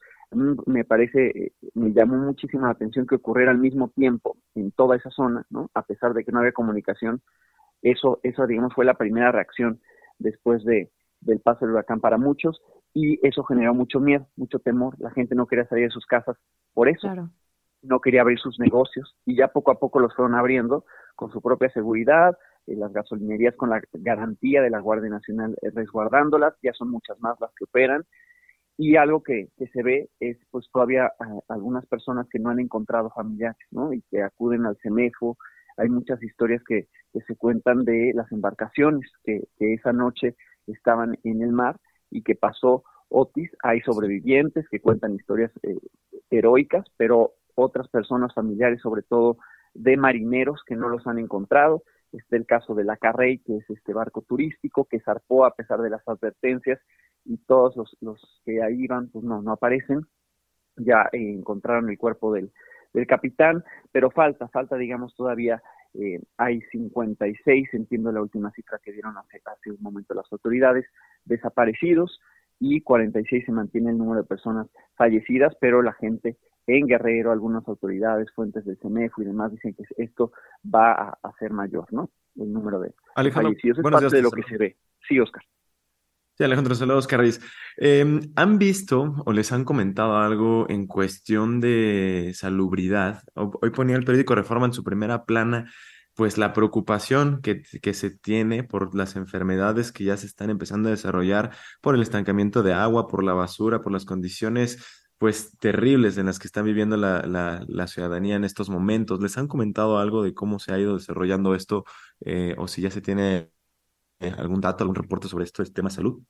me parece, eh, me llamó muchísimo la atención que ocurriera al mismo tiempo en toda esa zona, ¿no? A pesar de que no había comunicación, eso, eso digamos, fue la primera reacción después de, del paso del huracán para muchos y eso generó mucho miedo, mucho temor. La gente no quería salir de sus casas por eso. No quería abrir sus negocios y ya poco a poco los fueron abriendo con su propia seguridad, eh, las gasolinerías con la garantía de la Guardia Nacional eh, resguardándolas, ya son muchas más las que operan. Y algo que, que se ve es pues todavía ah, algunas personas que no han encontrado familiares, ¿no? Y que acuden al CEMEFO. Hay muchas historias que, que se cuentan de las embarcaciones que, que esa noche estaban en el mar y que pasó Otis. Hay sobrevivientes que cuentan historias eh, heroicas, pero otras personas familiares, sobre todo de marineros que no los han encontrado. Está el caso de la Carrey, que es este barco turístico que zarpó a pesar de las advertencias y todos los, los que ahí iban, pues no, no aparecen. Ya eh, encontraron el cuerpo del, del capitán, pero falta, falta, digamos, todavía eh, hay 56, entiendo la última cifra que dieron hace, hace un momento las autoridades, desaparecidos y 46 se mantiene el número de personas fallecidas, pero la gente en Guerrero, algunas autoridades, fuentes del CEMEFO y demás dicen que esto va a, ser mayor, ¿no? El número de fallecidos. Es parte de lo que se ve. Sí, Oscar. Alejandro, saludos, Carris. Em, ¿Han visto o les han comentado algo en cuestión de salubridad? Hoy ponía el periódico Reforma en su primera plana, pues la preocupación que, se tiene por las enfermedades que ya se están empezando a desarrollar, por el estancamiento de agua, por la basura, por las condiciones pues terribles en las que está viviendo la, la, ciudadanía en estos momentos. ¿Les han comentado algo de cómo se ha ido desarrollando esto eh, o si ya se tiene eh, algún dato, algún reporte sobre esto, este tema de salud?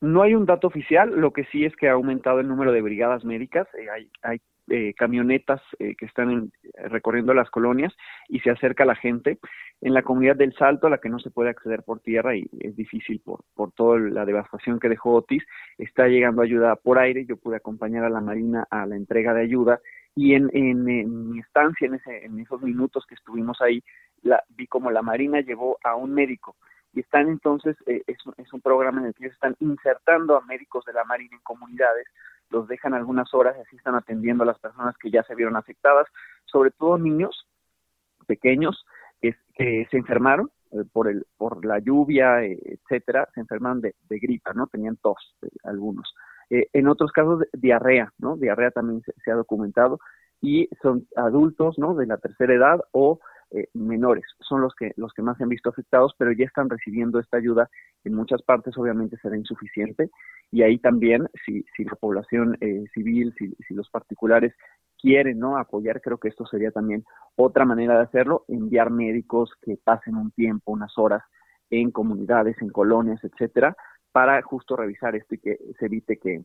No hay un dato oficial, lo que sí es que ha aumentado el número de brigadas médicas, eh, hay, hay eh, camionetas eh, que están recorriendo las colonias y se acerca la gente. En la comunidad del Salto, a la que no se puede acceder por tierra y es difícil por, por toda la devastación que dejó Otis, está llegando ayuda por aire. Yo pude acompañar a la Marina a la entrega de ayuda y en, en, mi estancia, en, ese, en esos minutos que estuvimos ahí, la, vi como la Marina llevó a un médico y están entonces, eh, es, es, un programa en el que ellos están insertando a médicos de la Marina en comunidades los dejan algunas horas y así están atendiendo a las personas que ya se vieron afectadas, sobre todo niños pequeños que, se enfermaron eh, por el por la lluvia, eh, etcétera, se enfermaron de, gripa, ¿no? Tenían tos eh, algunos. en otros casos, diarrea, ¿no? Diarrea también se, ha documentado y son adultos, ¿no? De la tercera edad o eh, menores. Son los que los que más se han visto afectados, pero ya están recibiendo esta ayuda. En muchas partes obviamente será insuficiente. Y ahí también si, si la población eh, civil, si, si, los particulares quieren no apoyar, creo que esto sería también otra manera de hacerlo, enviar médicos que pasen un tiempo, unas horas en comunidades, en colonias, etcétera, para justo revisar esto y que se evite que,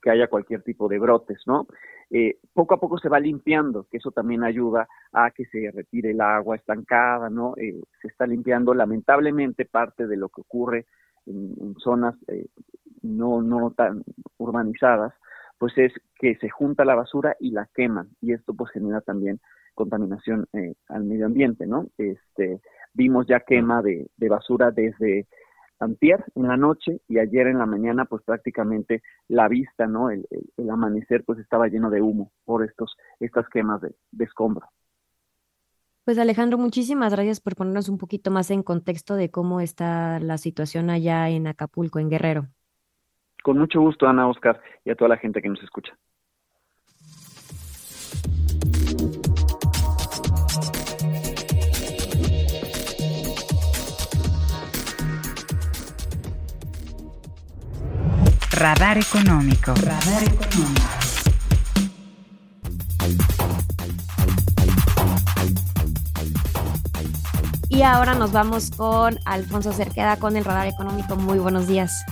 que haya cualquier tipo de brotes, ¿no? Eh, poco a poco se va limpiando, que eso también ayuda a que se retire el agua estancada, ¿no? Eh, se está limpiando lamentablemente parte de lo que ocurre en, zonas eh, no, no tan urbanizadas, pues es que se junta la basura y la queman, y esto pues genera también contaminación al medio ambiente, ¿no? Este, vimos ya quema de basura desde antier en la noche y ayer en la mañana pues prácticamente la vista, ¿no? El, amanecer pues estaba lleno de humo por estos, estas quemas de, de escombro. Pues Alejandro, muchísimas gracias por ponernos un poquito más en contexto de cómo está la situación allá en Acapulco, en Guerrero. Con mucho gusto, Ana, Oscar, y a toda la gente que nos escucha. Radar Económico. Radar Económico. Y ahora nos vamos con Alfonso Cerqueda con el Radar Económico. Muy buenos días.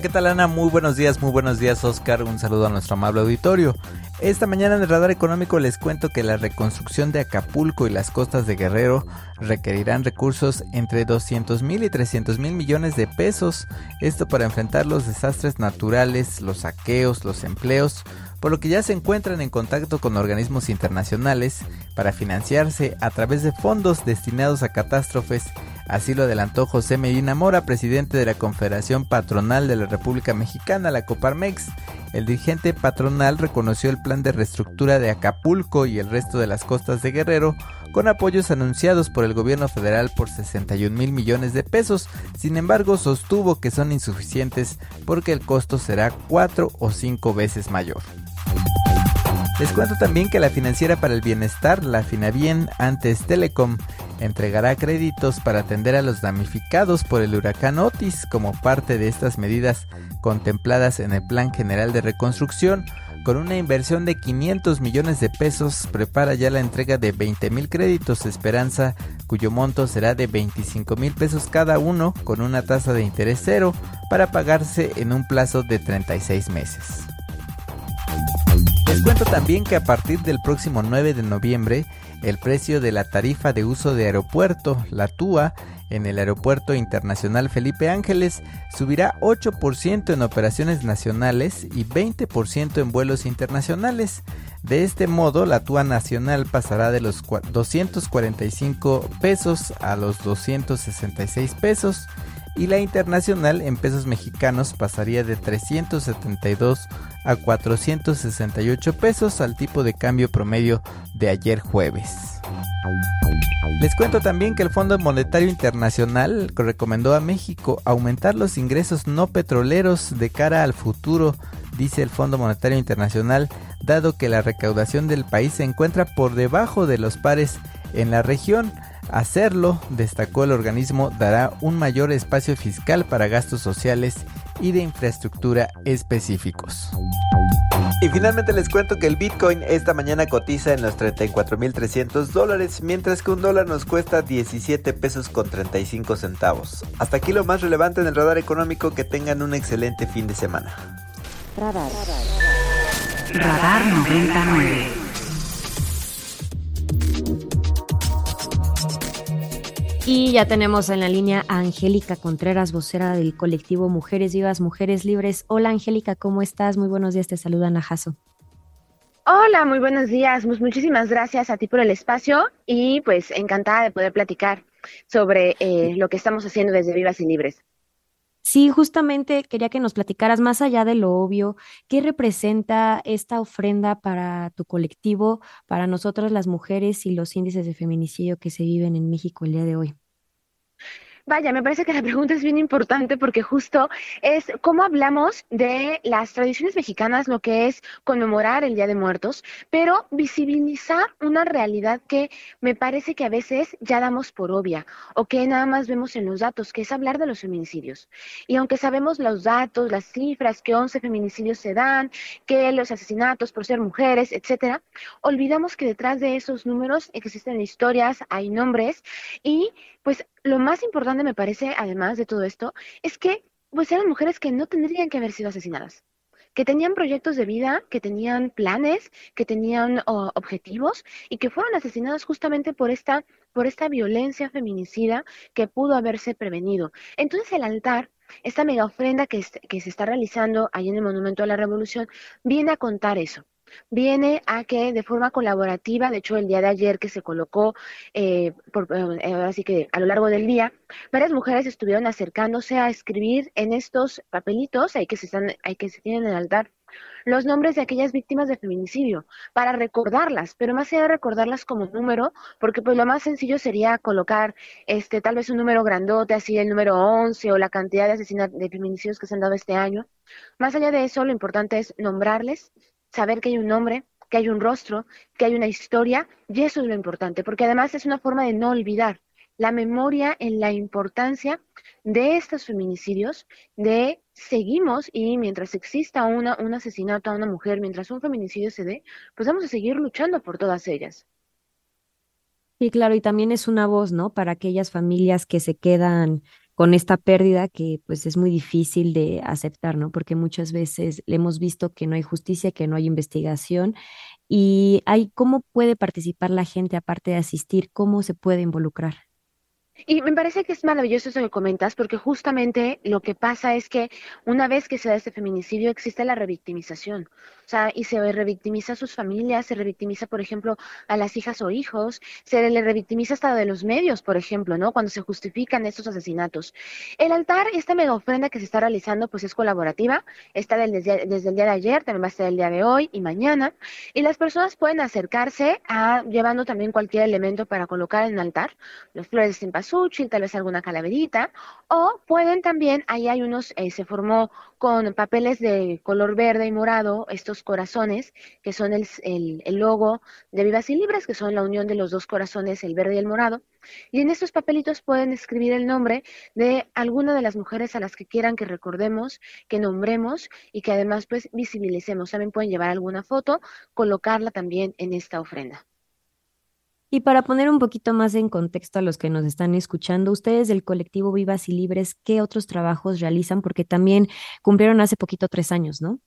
¿Qué tal Ana? Muy buenos días, muy buenos días Oscar, un saludo a nuestro amable auditorio. Esta mañana en el radar económico les cuento que la reconstrucción de Acapulco y las costas de Guerrero requerirán recursos entre 200 mil y 300 mil millones de pesos, esto para enfrentar los desastres naturales, los saqueos, los empleos, por lo que ya se encuentran en contacto con organismos internacionales para financiarse a través de fondos destinados a catástrofes. Así lo adelantó José Medina Mora, presidente de la Confederación Patronal de la República Mexicana, la Coparmex. El dirigente patronal reconoció el plan de reestructura de Acapulco y el resto de las costas de Guerrero con apoyos anunciados por el gobierno federal por 61 mil millones de pesos. Sin embargo, sostuvo que son insuficientes porque el costo será cuatro o cinco veces mayor. Les cuento también que la financiera para el bienestar, la Finabien, antes Telecom, entregará créditos para atender a los damnificados por el huracán Otis como parte de estas medidas contempladas en el Plan General de Reconstrucción. Con una inversión de 500 millones de pesos, prepara ya la entrega de 20 mil créditos Esperanza, cuyo monto será de 25 mil pesos cada uno, con una tasa de interés cero, para pagarse en un plazo de 36 meses. Les cuento también que a partir del próximo 9 de noviembre, el precio de la tarifa de uso de aeropuerto, la TUA, en el Aeropuerto Internacional Felipe Ángeles subirá 8% en operaciones nacionales y 20% en vuelos internacionales. De este modo, la TUA nacional pasará de los 245 pesos a los 266 pesos y la internacional en pesos mexicanos pasaría de 372 a 468 pesos al tipo de cambio promedio de ayer jueves. Les cuento también que el Fondo Monetario Internacional recomendó a México aumentar los ingresos no petroleros de cara al futuro, dice el Fondo Monetario Internacional, dado que la recaudación del país se encuentra por debajo de los pares en la región. Hacerlo, destacó el organismo, dará un mayor espacio fiscal para gastos sociales y de infraestructura específicos. Y finalmente les cuento que el Bitcoin esta mañana cotiza en los 34.300 dólares, mientras que un dólar nos cuesta 17 pesos con 35 centavos. Hasta aquí lo más relevante en el radar económico, que tengan un excelente fin de semana. Radar. Radar 99. Y ya tenemos en la línea a Angélica Contreras, vocera del colectivo Mujeres Vivas, Mujeres Libres. Hola Angélica, ¿cómo estás? Muy buenos días, te saluda Najaso. Hola, muy buenos días. Pues muchísimas gracias a ti por el espacio y pues encantada de poder platicar sobre eh, lo que estamos haciendo desde Vivas y Libres. Sí, justamente quería que nos platicaras más allá de lo obvio, ¿qué representa esta ofrenda para tu colectivo, para nosotras las mujeres y los índices de feminicidio que se viven en México el día de hoy? Vaya, me parece que la pregunta es bien importante porque justo es cómo hablamos de las tradiciones mexicanas, lo que es conmemorar el Día de Muertos, pero visibilizar una realidad que me parece que a veces ya damos por obvia o que nada más vemos en los datos, que es hablar de los feminicidios. Y aunque sabemos los datos, las cifras, que 11 feminicidios se dan, que los asesinatos por ser mujeres, etcétera, olvidamos que detrás de esos números existen historias, hay nombres y pues lo más importante me parece, además de todo esto, es que pues eran mujeres que no tendrían que haber sido asesinadas, que tenían proyectos de vida, que tenían planes, que tenían objetivos y que fueron asesinadas justamente por esta, por esta violencia feminicida que pudo haberse prevenido. Entonces el altar esta mega ofrenda que, que, se está realizando ahí en el Monumento a la Revolución viene a contar eso viene a que de forma colaborativa, de hecho el día de ayer que se colocó, eh, por, eh, así que a lo largo del día, varias mujeres estuvieron acercándose a escribir en estos papelitos, hay que se están, hay que se tienen en el altar, los nombres de aquellas víctimas de feminicidio para recordarlas, pero más allá de recordarlas como número, porque pues lo más sencillo sería colocar este tal vez un número grandote, así el número 11 o la cantidad de asesinatos de feminicidios que se han dado este año. Más allá de eso, lo importante es nombrarles, saber que hay un nombre, que hay un rostro, que hay una historia, y eso es lo importante, porque además es una forma de no olvidar la memoria en la importancia de estos feminicidios, de seguimos y mientras exista una, un asesinato a una mujer, mientras un feminicidio se dé, pues vamos a seguir luchando por todas ellas. Y claro, y también es una voz, ¿no? Para aquellas familias que se quedan con esta pérdida que pues es muy difícil de aceptar, ¿no? Porque muchas veces le hemos visto que no hay justicia, que no hay investigación y hay cómo puede participar la gente aparte de asistir, cómo se puede involucrar. Y me parece que es maravilloso eso que comentas, porque justamente lo que pasa es que una vez que se da este feminicidio existe la revictimización. Sea, y se revictimiza a sus familias, se revictimiza, por ejemplo, a las hijas o hijos, se le revictimiza hasta de los medios, por ejemplo, ¿no? Cuando se justifican estos asesinatos. El altar, esta mega ofrenda que se está realizando, pues es colaborativa, está desde, desde el día de ayer, también va a estar el día de hoy y mañana, y las personas pueden acercarse a llevando también cualquier elemento para colocar en el altar, las flores de cempasúchil, tal vez alguna calaverita, o pueden también, ahí hay unos, eh, se formó con papeles de color verde y morado, estos corazones, que son el, el, logo de Vivas y Libres, que son la unión de los dos corazones, el verde y el morado. Y en estos papelitos pueden escribir el nombre de alguna de las mujeres a las que quieran que recordemos, que nombremos y que además pues visibilicemos. También pueden llevar alguna foto, colocarla también en esta ofrenda. Y para poner un poquito más en contexto a los que nos están escuchando, ustedes del colectivo Vivas y Libres, ¿qué otros trabajos realizan? Porque también cumplieron hace poquito tres años, ¿no?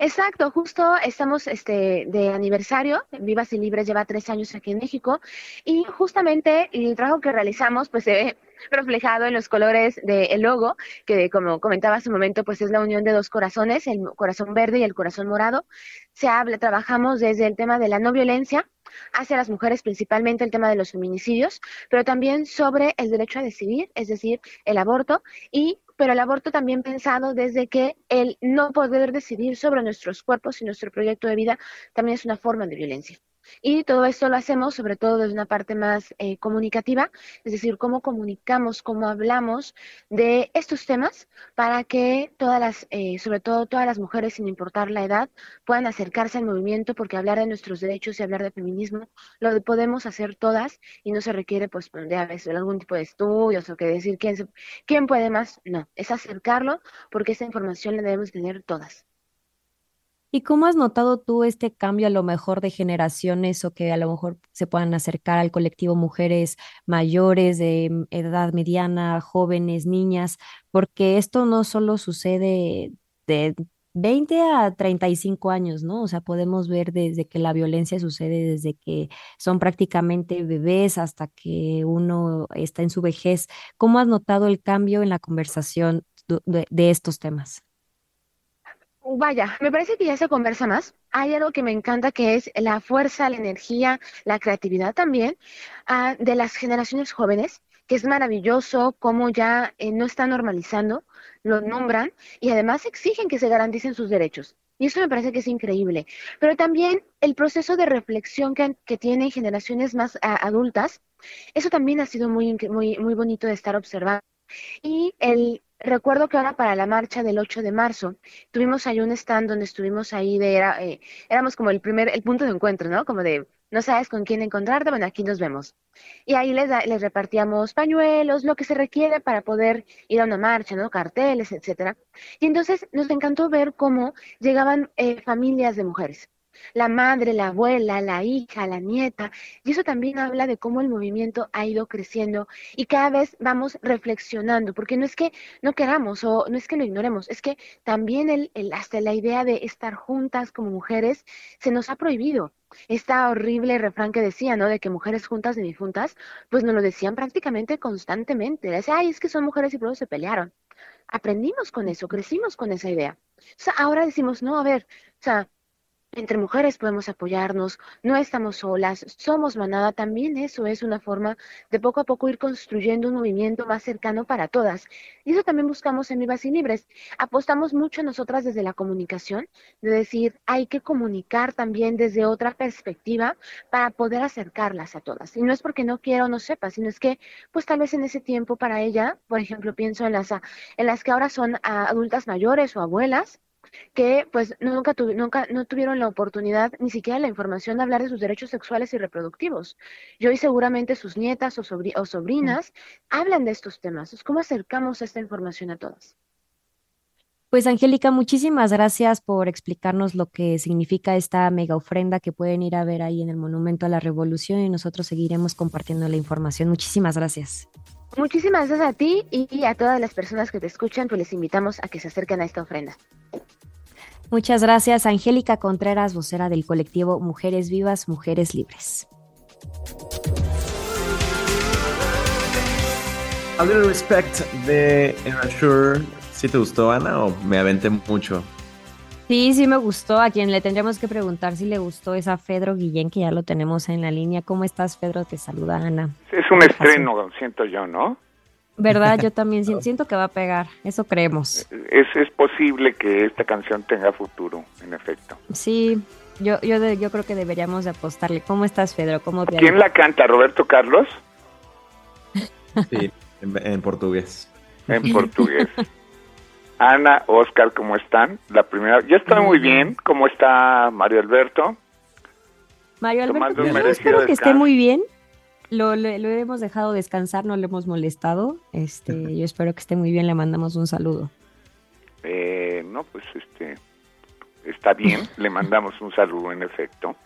Exacto, justo estamos este, de aniversario, Vivas y Libres lleva tres años aquí en México y justamente el trabajo que realizamos pues se ve reflejado en los colores del logo, que como comentaba hace un momento, pues es la unión de dos corazones, el corazón verde y el corazón morado. Se habla, trabajamos desde el tema de la no violencia hacia las mujeres, principalmente el tema de los feminicidios, pero también sobre el derecho a decidir, es decir, el aborto y pero el aborto también pensado desde que el no poder decidir sobre nuestros cuerpos y nuestro proyecto de vida también es una forma de violencia. Y todo esto lo hacemos sobre todo desde una parte más eh, comunicativa, es decir, cómo comunicamos, cómo hablamos de estos temas para que todas las, eh, sobre todo todas las mujeres, sin importar la edad, puedan acercarse al movimiento, porque hablar de nuestros derechos y hablar de feminismo lo podemos hacer todas y no se requiere, pues, de a veces algún tipo de estudios o que decir quién, quién puede más. No, es acercarlo porque esa información la debemos tener todas. ¿Y cómo has notado tú este cambio a lo mejor de generaciones o que a lo mejor se puedan acercar al colectivo mujeres mayores de mm, edad mediana, jóvenes, niñas? Porque esto no solo sucede de 20 a 35 años, ¿no? O sea, podemos ver desde que la violencia sucede, desde que son prácticamente bebés hasta que uno está en su vejez. ¿Cómo has notado el cambio en la conversación de estos temas? Vaya, me parece que ya se conversa más. Hay algo que me encanta que es la fuerza, la energía, la creatividad también ah, de las generaciones jóvenes, que es maravilloso cómo ya eh, no están normalizando, lo nombran y además exigen que se garanticen sus derechos. Y eso me parece que es increíble. Pero también el proceso de reflexión que, que tienen generaciones más ah, adultas, eso también ha sido muy, muy, muy bonito de estar observando. Y el recuerdo que ahora para la marcha del 8 de marzo tuvimos ahí un stand donde estuvimos ahí de era, eh, éramos como el primer el punto de encuentro no como de no sabes con quién encontrarte bueno aquí nos vemos y ahí les les repartíamos pañuelos lo que se requiere para poder ir a una marcha no carteles etcétera. Y entonces nos encantó ver cómo llegaban eh, familias de mujeres la madre, la abuela, la hija, la nieta. Y eso también habla de cómo el movimiento ha ido creciendo y cada vez vamos reflexionando, porque no es que no queramos o no es que lo ignoremos, es que también el, el, hasta la idea de estar juntas como mujeres se nos ha prohibido. Esta horrible refrán que decía, ¿no? De que mujeres juntas ni difuntas, pues nos lo decían prácticamente constantemente. Decía, ay, es que son mujeres y luego se pelearon. Aprendimos con eso, crecimos con esa idea. Ahora decimos, no, a ver, o sea, entre mujeres podemos apoyarnos, no estamos solas, somos manada, también eso es una forma de poco a poco ir construyendo un movimiento más cercano para todas. Y eso también buscamos en Vivas y Libres. Apostamos mucho nosotras desde la comunicación, de decir, hay que comunicar también desde otra perspectiva para poder acercarlas a todas. Y no es porque no quiera o no sepa, sino es que, pues tal vez en ese tiempo para ella, por ejemplo, pienso en las, en las que ahora son adultas mayores o abuelas, que pues nunca, nunca no tuvieron la oportunidad ni siquiera la información de hablar de sus derechos sexuales y reproductivos. Y hoy seguramente sus nietas o, o sobrinas hablan de estos temas. ¿Cómo acercamos esta información a todas? Pues Angélica, muchísimas gracias por explicarnos lo que significa esta mega ofrenda que pueden ir a ver ahí en el Monumento a la Revolución y nosotros seguiremos compartiendo la información. Muchísimas gracias. Muchísimas gracias a ti y a todas las personas que te escuchan, pues les invitamos a que se acerquen a esta ofrenda. Muchas gracias, Angélica Contreras, vocera del colectivo Mujeres Vivas, Mujeres Libres. A Little Respect de Erasure. ¿Sí te gustó, Ana, o me aventé mucho? Sí, sí me gustó. A quien le tendríamos que preguntar si le gustó es a Fedro Guillén, que ya lo tenemos en la línea. ¿Cómo estás, Fedro? Te saluda Ana. Es un estreno, siento yo, ¿no? ¿Verdad? Yo también siento que va a pegar. Eso creemos. Es, es posible que esta canción tenga futuro, en efecto. Sí, yo, yo, yo creo que deberíamos de apostarle. ¿Cómo estás, Fedro? ¿Cómo ¿Quién la canta? ¿Roberto Carlos? Sí, en, portugués. En portugués. Ana, Oscar, ¿cómo están? La primera, yo estoy muy bien. ¿Cómo está Mario Alberto? Mario Alberto, yo espero que esté muy bien. Lo, lo, hemos dejado descansar, no le hemos molestado. Este, yo espero que esté muy bien. Le mandamos un saludo. Eh, no, pues este, está bien. le mandamos un saludo, en efecto.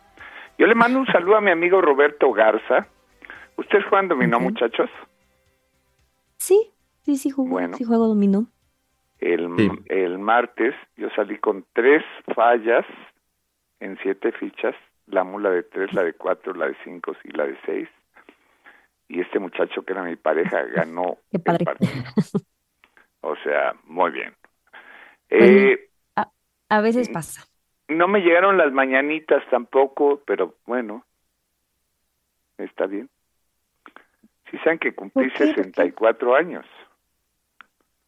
Yo le mando un saludo a mi amigo Roberto Garza. ¿Ustedes juegan dominó, muchachos? Sí, sí, sí juego, sí juego dominó. El, el martes yo salí con tres fallas en siete fichas, la mula de tres, la de cuatro, la de cinco y la de seis. Y este muchacho que era mi pareja ganó Qué padre. O sea, muy bien. Eh, a, veces pasa. No me llegaron las mañanitas tampoco, pero bueno, está bien. Sí saben que cumplí 64 años.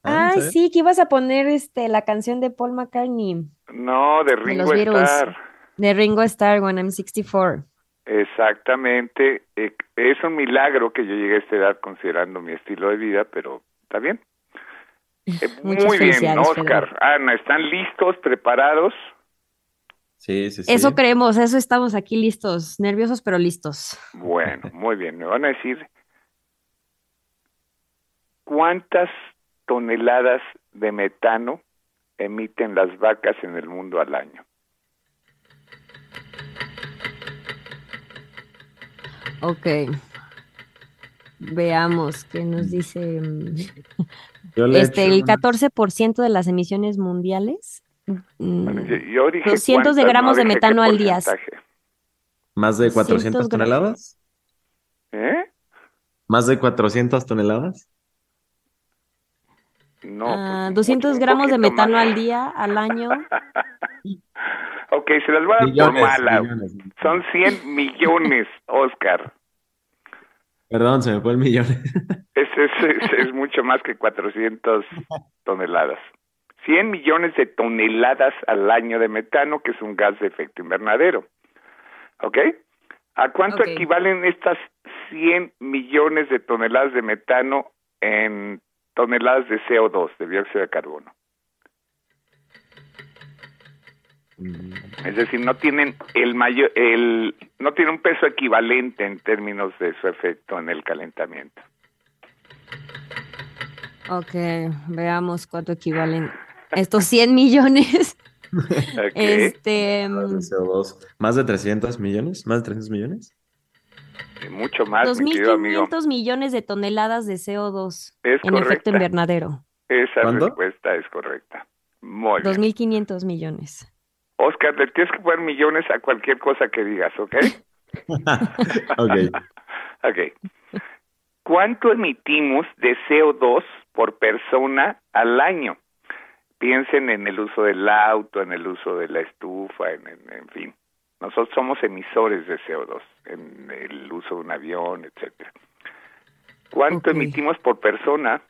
Ay, sí, que ibas a poner este la canción de Paul McCartney. No, de Ringo Starr. De Ringo Starr, When I'm 64. Exactamente. Eh, es un milagro que yo llegue a esta edad considerando mi estilo de vida, pero está bien. Eh, muy bien, Oscar. Ana, ¿están listos, preparados? Sí, sí, sí. Eso creemos, eso estamos aquí listos, nerviosos pero listos. Bueno, muy bien. Me van a decir cuántas toneladas de metano emiten las vacas en el mundo al año. Ok. Veamos qué nos dice. Mm, este, el 14% de las emisiones mundiales. Mm, yo 200 de gramos de metano al día. ¿Más de 400 toneladas? ¿Eh? ¿Más de 400 toneladas? No. 200 pues, gramos de metano al día, al año. ok, se las voy a dar por mala. Son 100 millones, Oscar. Perdón, se me fue el millón. es, es, es, mucho más que 400 toneladas. 100 millones de toneladas al año de metano, que es un gas de efecto invernadero. ¿Ok? ¿A cuánto equivalen estas 100 millones de toneladas de metano en toneladas de CO2, de dióxido de carbono. Mm. Es decir, no tienen el mayor, el, no tiene un peso equivalente en términos de su efecto en el calentamiento. Ok, veamos cuánto equivalen estos 100 millones. Este, ¿Más de 300 millones? ¿Más de 300 millones? mucho más, 2.500 millones de toneladas de CO2 en efecto invernadero. Esa respuesta es correcta. Muy 2.500 millones. Oscar, le tienes que poner millones a cualquier cosa que digas, ¿ok? ok. ok. ¿Cuánto emitimos de CO2 por persona al año? Piensen en el uso del auto, en el uso de la estufa, en, en fin. Nosotros somos emisores de CO2 en el uso de un avión, etcétera. ¿Cuánto emitimos por persona?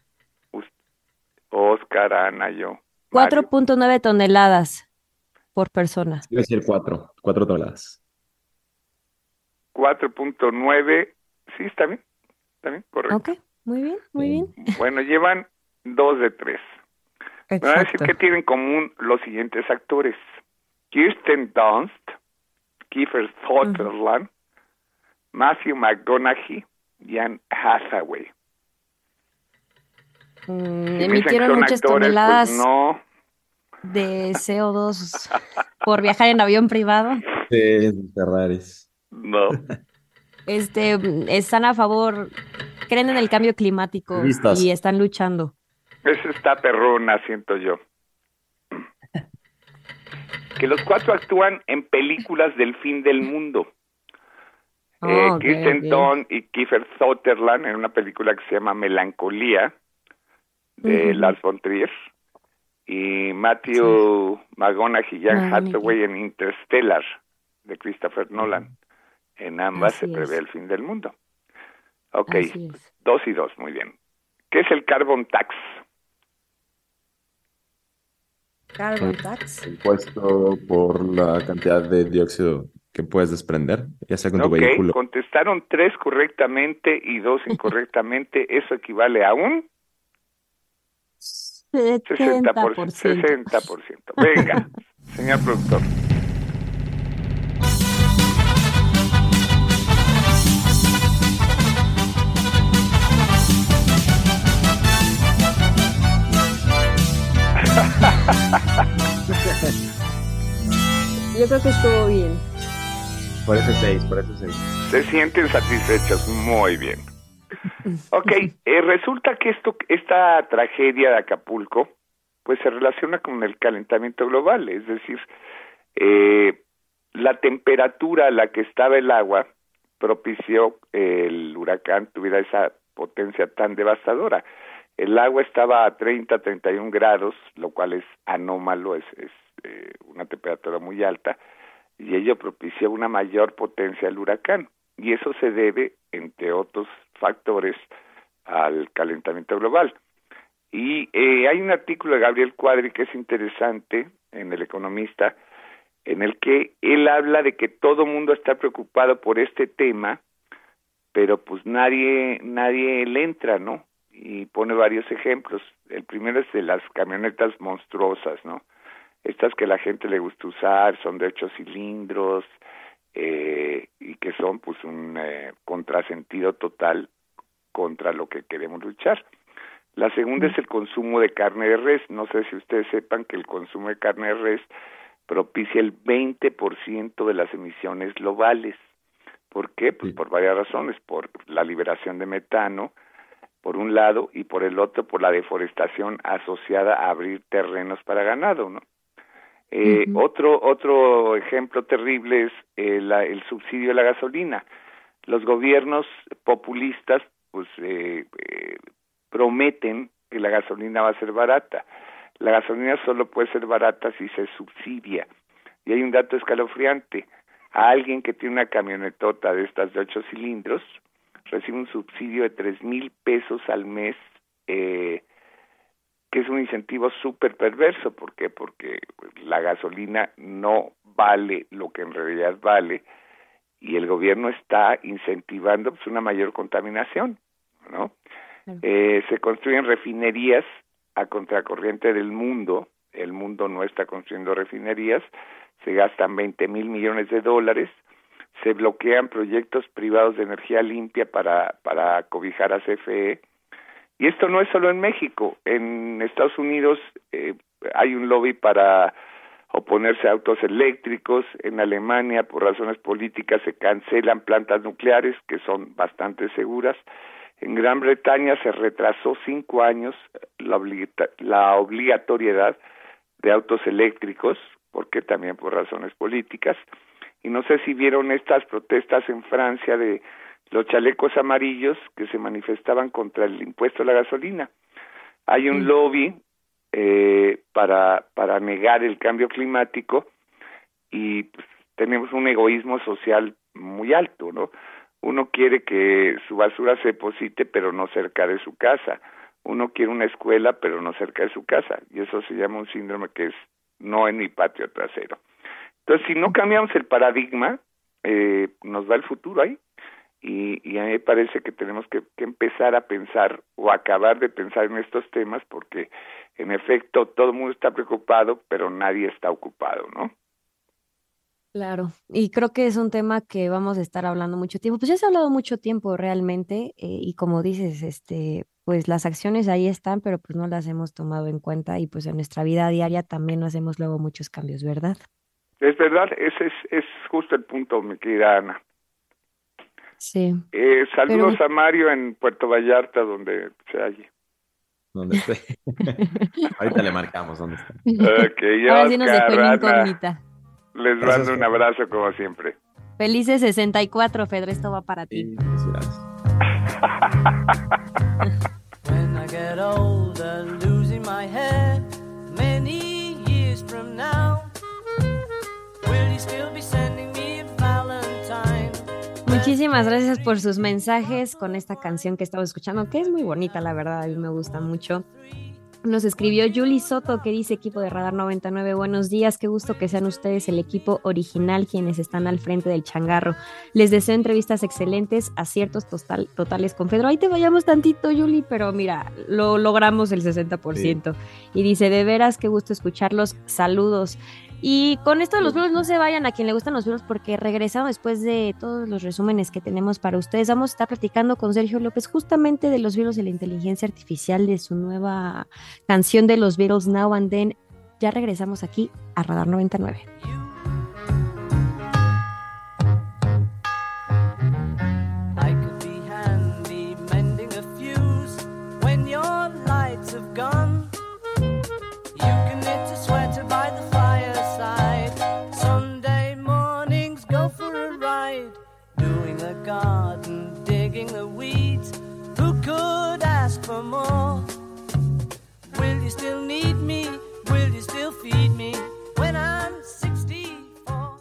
Oscar, Ana, yo. 4.9 toneladas por persona. Quiero decir 4, 4 toneladas. 4.9, sí, está bien, está bien, correcto. Ok, muy bien, muy bien. Bueno, llevan dos de tres. Me van a decir que tienen en común los siguientes actores. Kirsten Dunst, Kiefer Sutherland, Matthew McConaughey y Anne Hathaway. Mm, emitieron muchas pues, toneladas de CO2 por viajar en avión privado. Sí, Ferraris. No. Este, ¿están a favor creen en el cambio climático y están luchando. Eso está perrona, siento yo. Que los cuatro actúan en películas del fin del mundo. eh, Oh, ok, Kristen ok. Dunst y Kiefer Sutherland en una película que se llama Melancolía de. Lars von Trier y Matthew McConaughey y Anne McConaughey. Hathaway en Interstellar de Christopher Nolan. En ambas Así se prevé es. el fin del mundo. Ok, Así es. dos y dos, muy bien. ¿Qué es el carbon tax? Carbon tax. Impuesto por la cantidad de dióxido que puedes desprender, ya sea con tu Ok, vehículo. contestaron tres correctamente y dos incorrectamente. Eso equivale a un 60%. 70%. 60%. Venga, señor productor. Yo creo que estuvo bien. Parece seis, parece seis. Se sienten satisfechos. Muy bien. Ok, eh, resulta que esto, esta tragedia de Acapulco, pues se relaciona con el calentamiento global, es decir, eh, la temperatura a la que estaba el agua propició el huracán tuviera esa potencia tan devastadora. El agua estaba a 30, 31 grados, lo cual es anómalo, es, es eh, una temperatura muy alta, y ello propició una mayor potencia del huracán. Y eso se debe, entre otros factores, al calentamiento global. Y eh, hay un artículo de Gabriel Cuadri que es interesante en El Economista, en el que él habla de que todo mundo está preocupado por este tema, pero pues nadie, nadie le entra, ¿no? Y pone varios ejemplos. El primero es de las camionetas monstruosas, ¿no? Estas que la gente le gusta usar, son de ocho cilindros, eh, y que son pues un eh, contrasentido total contra lo que queremos luchar. La segunda es el consumo de carne de res. No sé si ustedes sepan que el consumo de carne de res propicia el 20% de las emisiones globales. ¿Por qué? Pues por varias razones, por la liberación de metano, por un lado, y por el otro, por la deforestación asociada a abrir terrenos para ganado, ¿no? Eh, Otro otro ejemplo terrible es eh, la- el subsidio de la gasolina. Los gobiernos populistas, pues, eh, eh, prometen que la gasolina va a ser barata. La gasolina solo puede ser barata si se subsidia. Y hay un dato escalofriante. A alguien que tiene una camionetota de estas de ocho cilindros recibe un subsidio de tres mil pesos al mes, eh, que es un incentivo súper perverso. ¿Por qué? Porque pues, la gasolina no vale lo que en realidad vale y el gobierno está incentivando pues, una mayor contaminación, ¿no? Eh, se construyen refinerías a contracorriente del mundo, el mundo no está construyendo refinerías, se gastan 20 mil millones de dólares, se bloquean proyectos privados de energía limpia para, para cobijar a CFE, y esto no es solo en México, en Estados Unidos eh, hay un lobby para oponerse a autos eléctricos, en Alemania por razones políticas se cancelan plantas nucleares que son bastante seguras, en Gran Bretaña se retrasó cinco años la, la obligatoriedad de autos eléctricos, porque también por razones políticas. Y no sé si vieron estas protestas en Francia de los chalecos amarillos que se manifestaban contra el impuesto a la gasolina. Hay un lobby eh, para, para negar el cambio climático y pues, tenemos un egoísmo social muy alto, ¿no? Uno quiere que su basura se deposite, pero no cerca de su casa. Uno quiere una escuela, pero no cerca de su casa. Y eso se llama un síndrome que es no en mi patio trasero. Entonces, si no cambiamos el paradigma, eh, nos va el futuro ahí. Y, y a mí me parece que tenemos que, que empezar a pensar o acabar de pensar en estos temas porque, en efecto, todo el mundo está preocupado, pero nadie está ocupado, ¿no? Claro, y creo que es un tema que vamos a estar hablando mucho tiempo. Pues ya se ha hablado mucho tiempo realmente, eh, y como dices, este, pues las acciones ahí están, pero pues no las hemos tomado en cuenta y pues en nuestra vida diaria también no hacemos luego muchos cambios, ¿verdad? Es verdad, ese es, es justo el punto, mi querida Ana. Sí. Eh, saludos a Mario en Puerto Vallarta, donde se halle. ¿Dónde esté? Ahorita le marcamos dónde está. Ok, Ahora sí nos dejó en incógnita. Les Gracias, mando un Fer. abrazo como siempre. Felices 64, Fedro, esto va para ti. When I get older, losing my hair, many years from now, will you still be Valentine? Muchísimas gracias por sus mensajes con esta canción que estamos escuchando, que es muy bonita, la verdad, a mí me gusta mucho. Nos escribió Julie Soto que dice equipo de Radar 99, buenos días, qué gusto que sean ustedes el equipo original quienes están al frente del changarro. Les deseo entrevistas excelentes, aciertos total- totales con Pedro. Ahí te vayamos tantito, Julie, pero mira, lo logramos el 60%. Y dice, de veras, qué gusto escucharlos, saludos. Y con esto de los virus, no se vayan a quien le gustan los virus porque regresamos después de todos los resúmenes que tenemos para ustedes. Vamos a estar platicando con Sergio López justamente de los virus de la inteligencia artificial, de su nueva canción de los Beatles Now and Then. Ya regresamos aquí a Radar 99. For more? Will you still need me? Will you still feed me when I'm 64?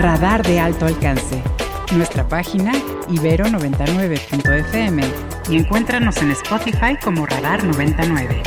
Radar de alto alcance. Nuestra página ibero99.fm y encuéntranos en Spotify como Radar 99.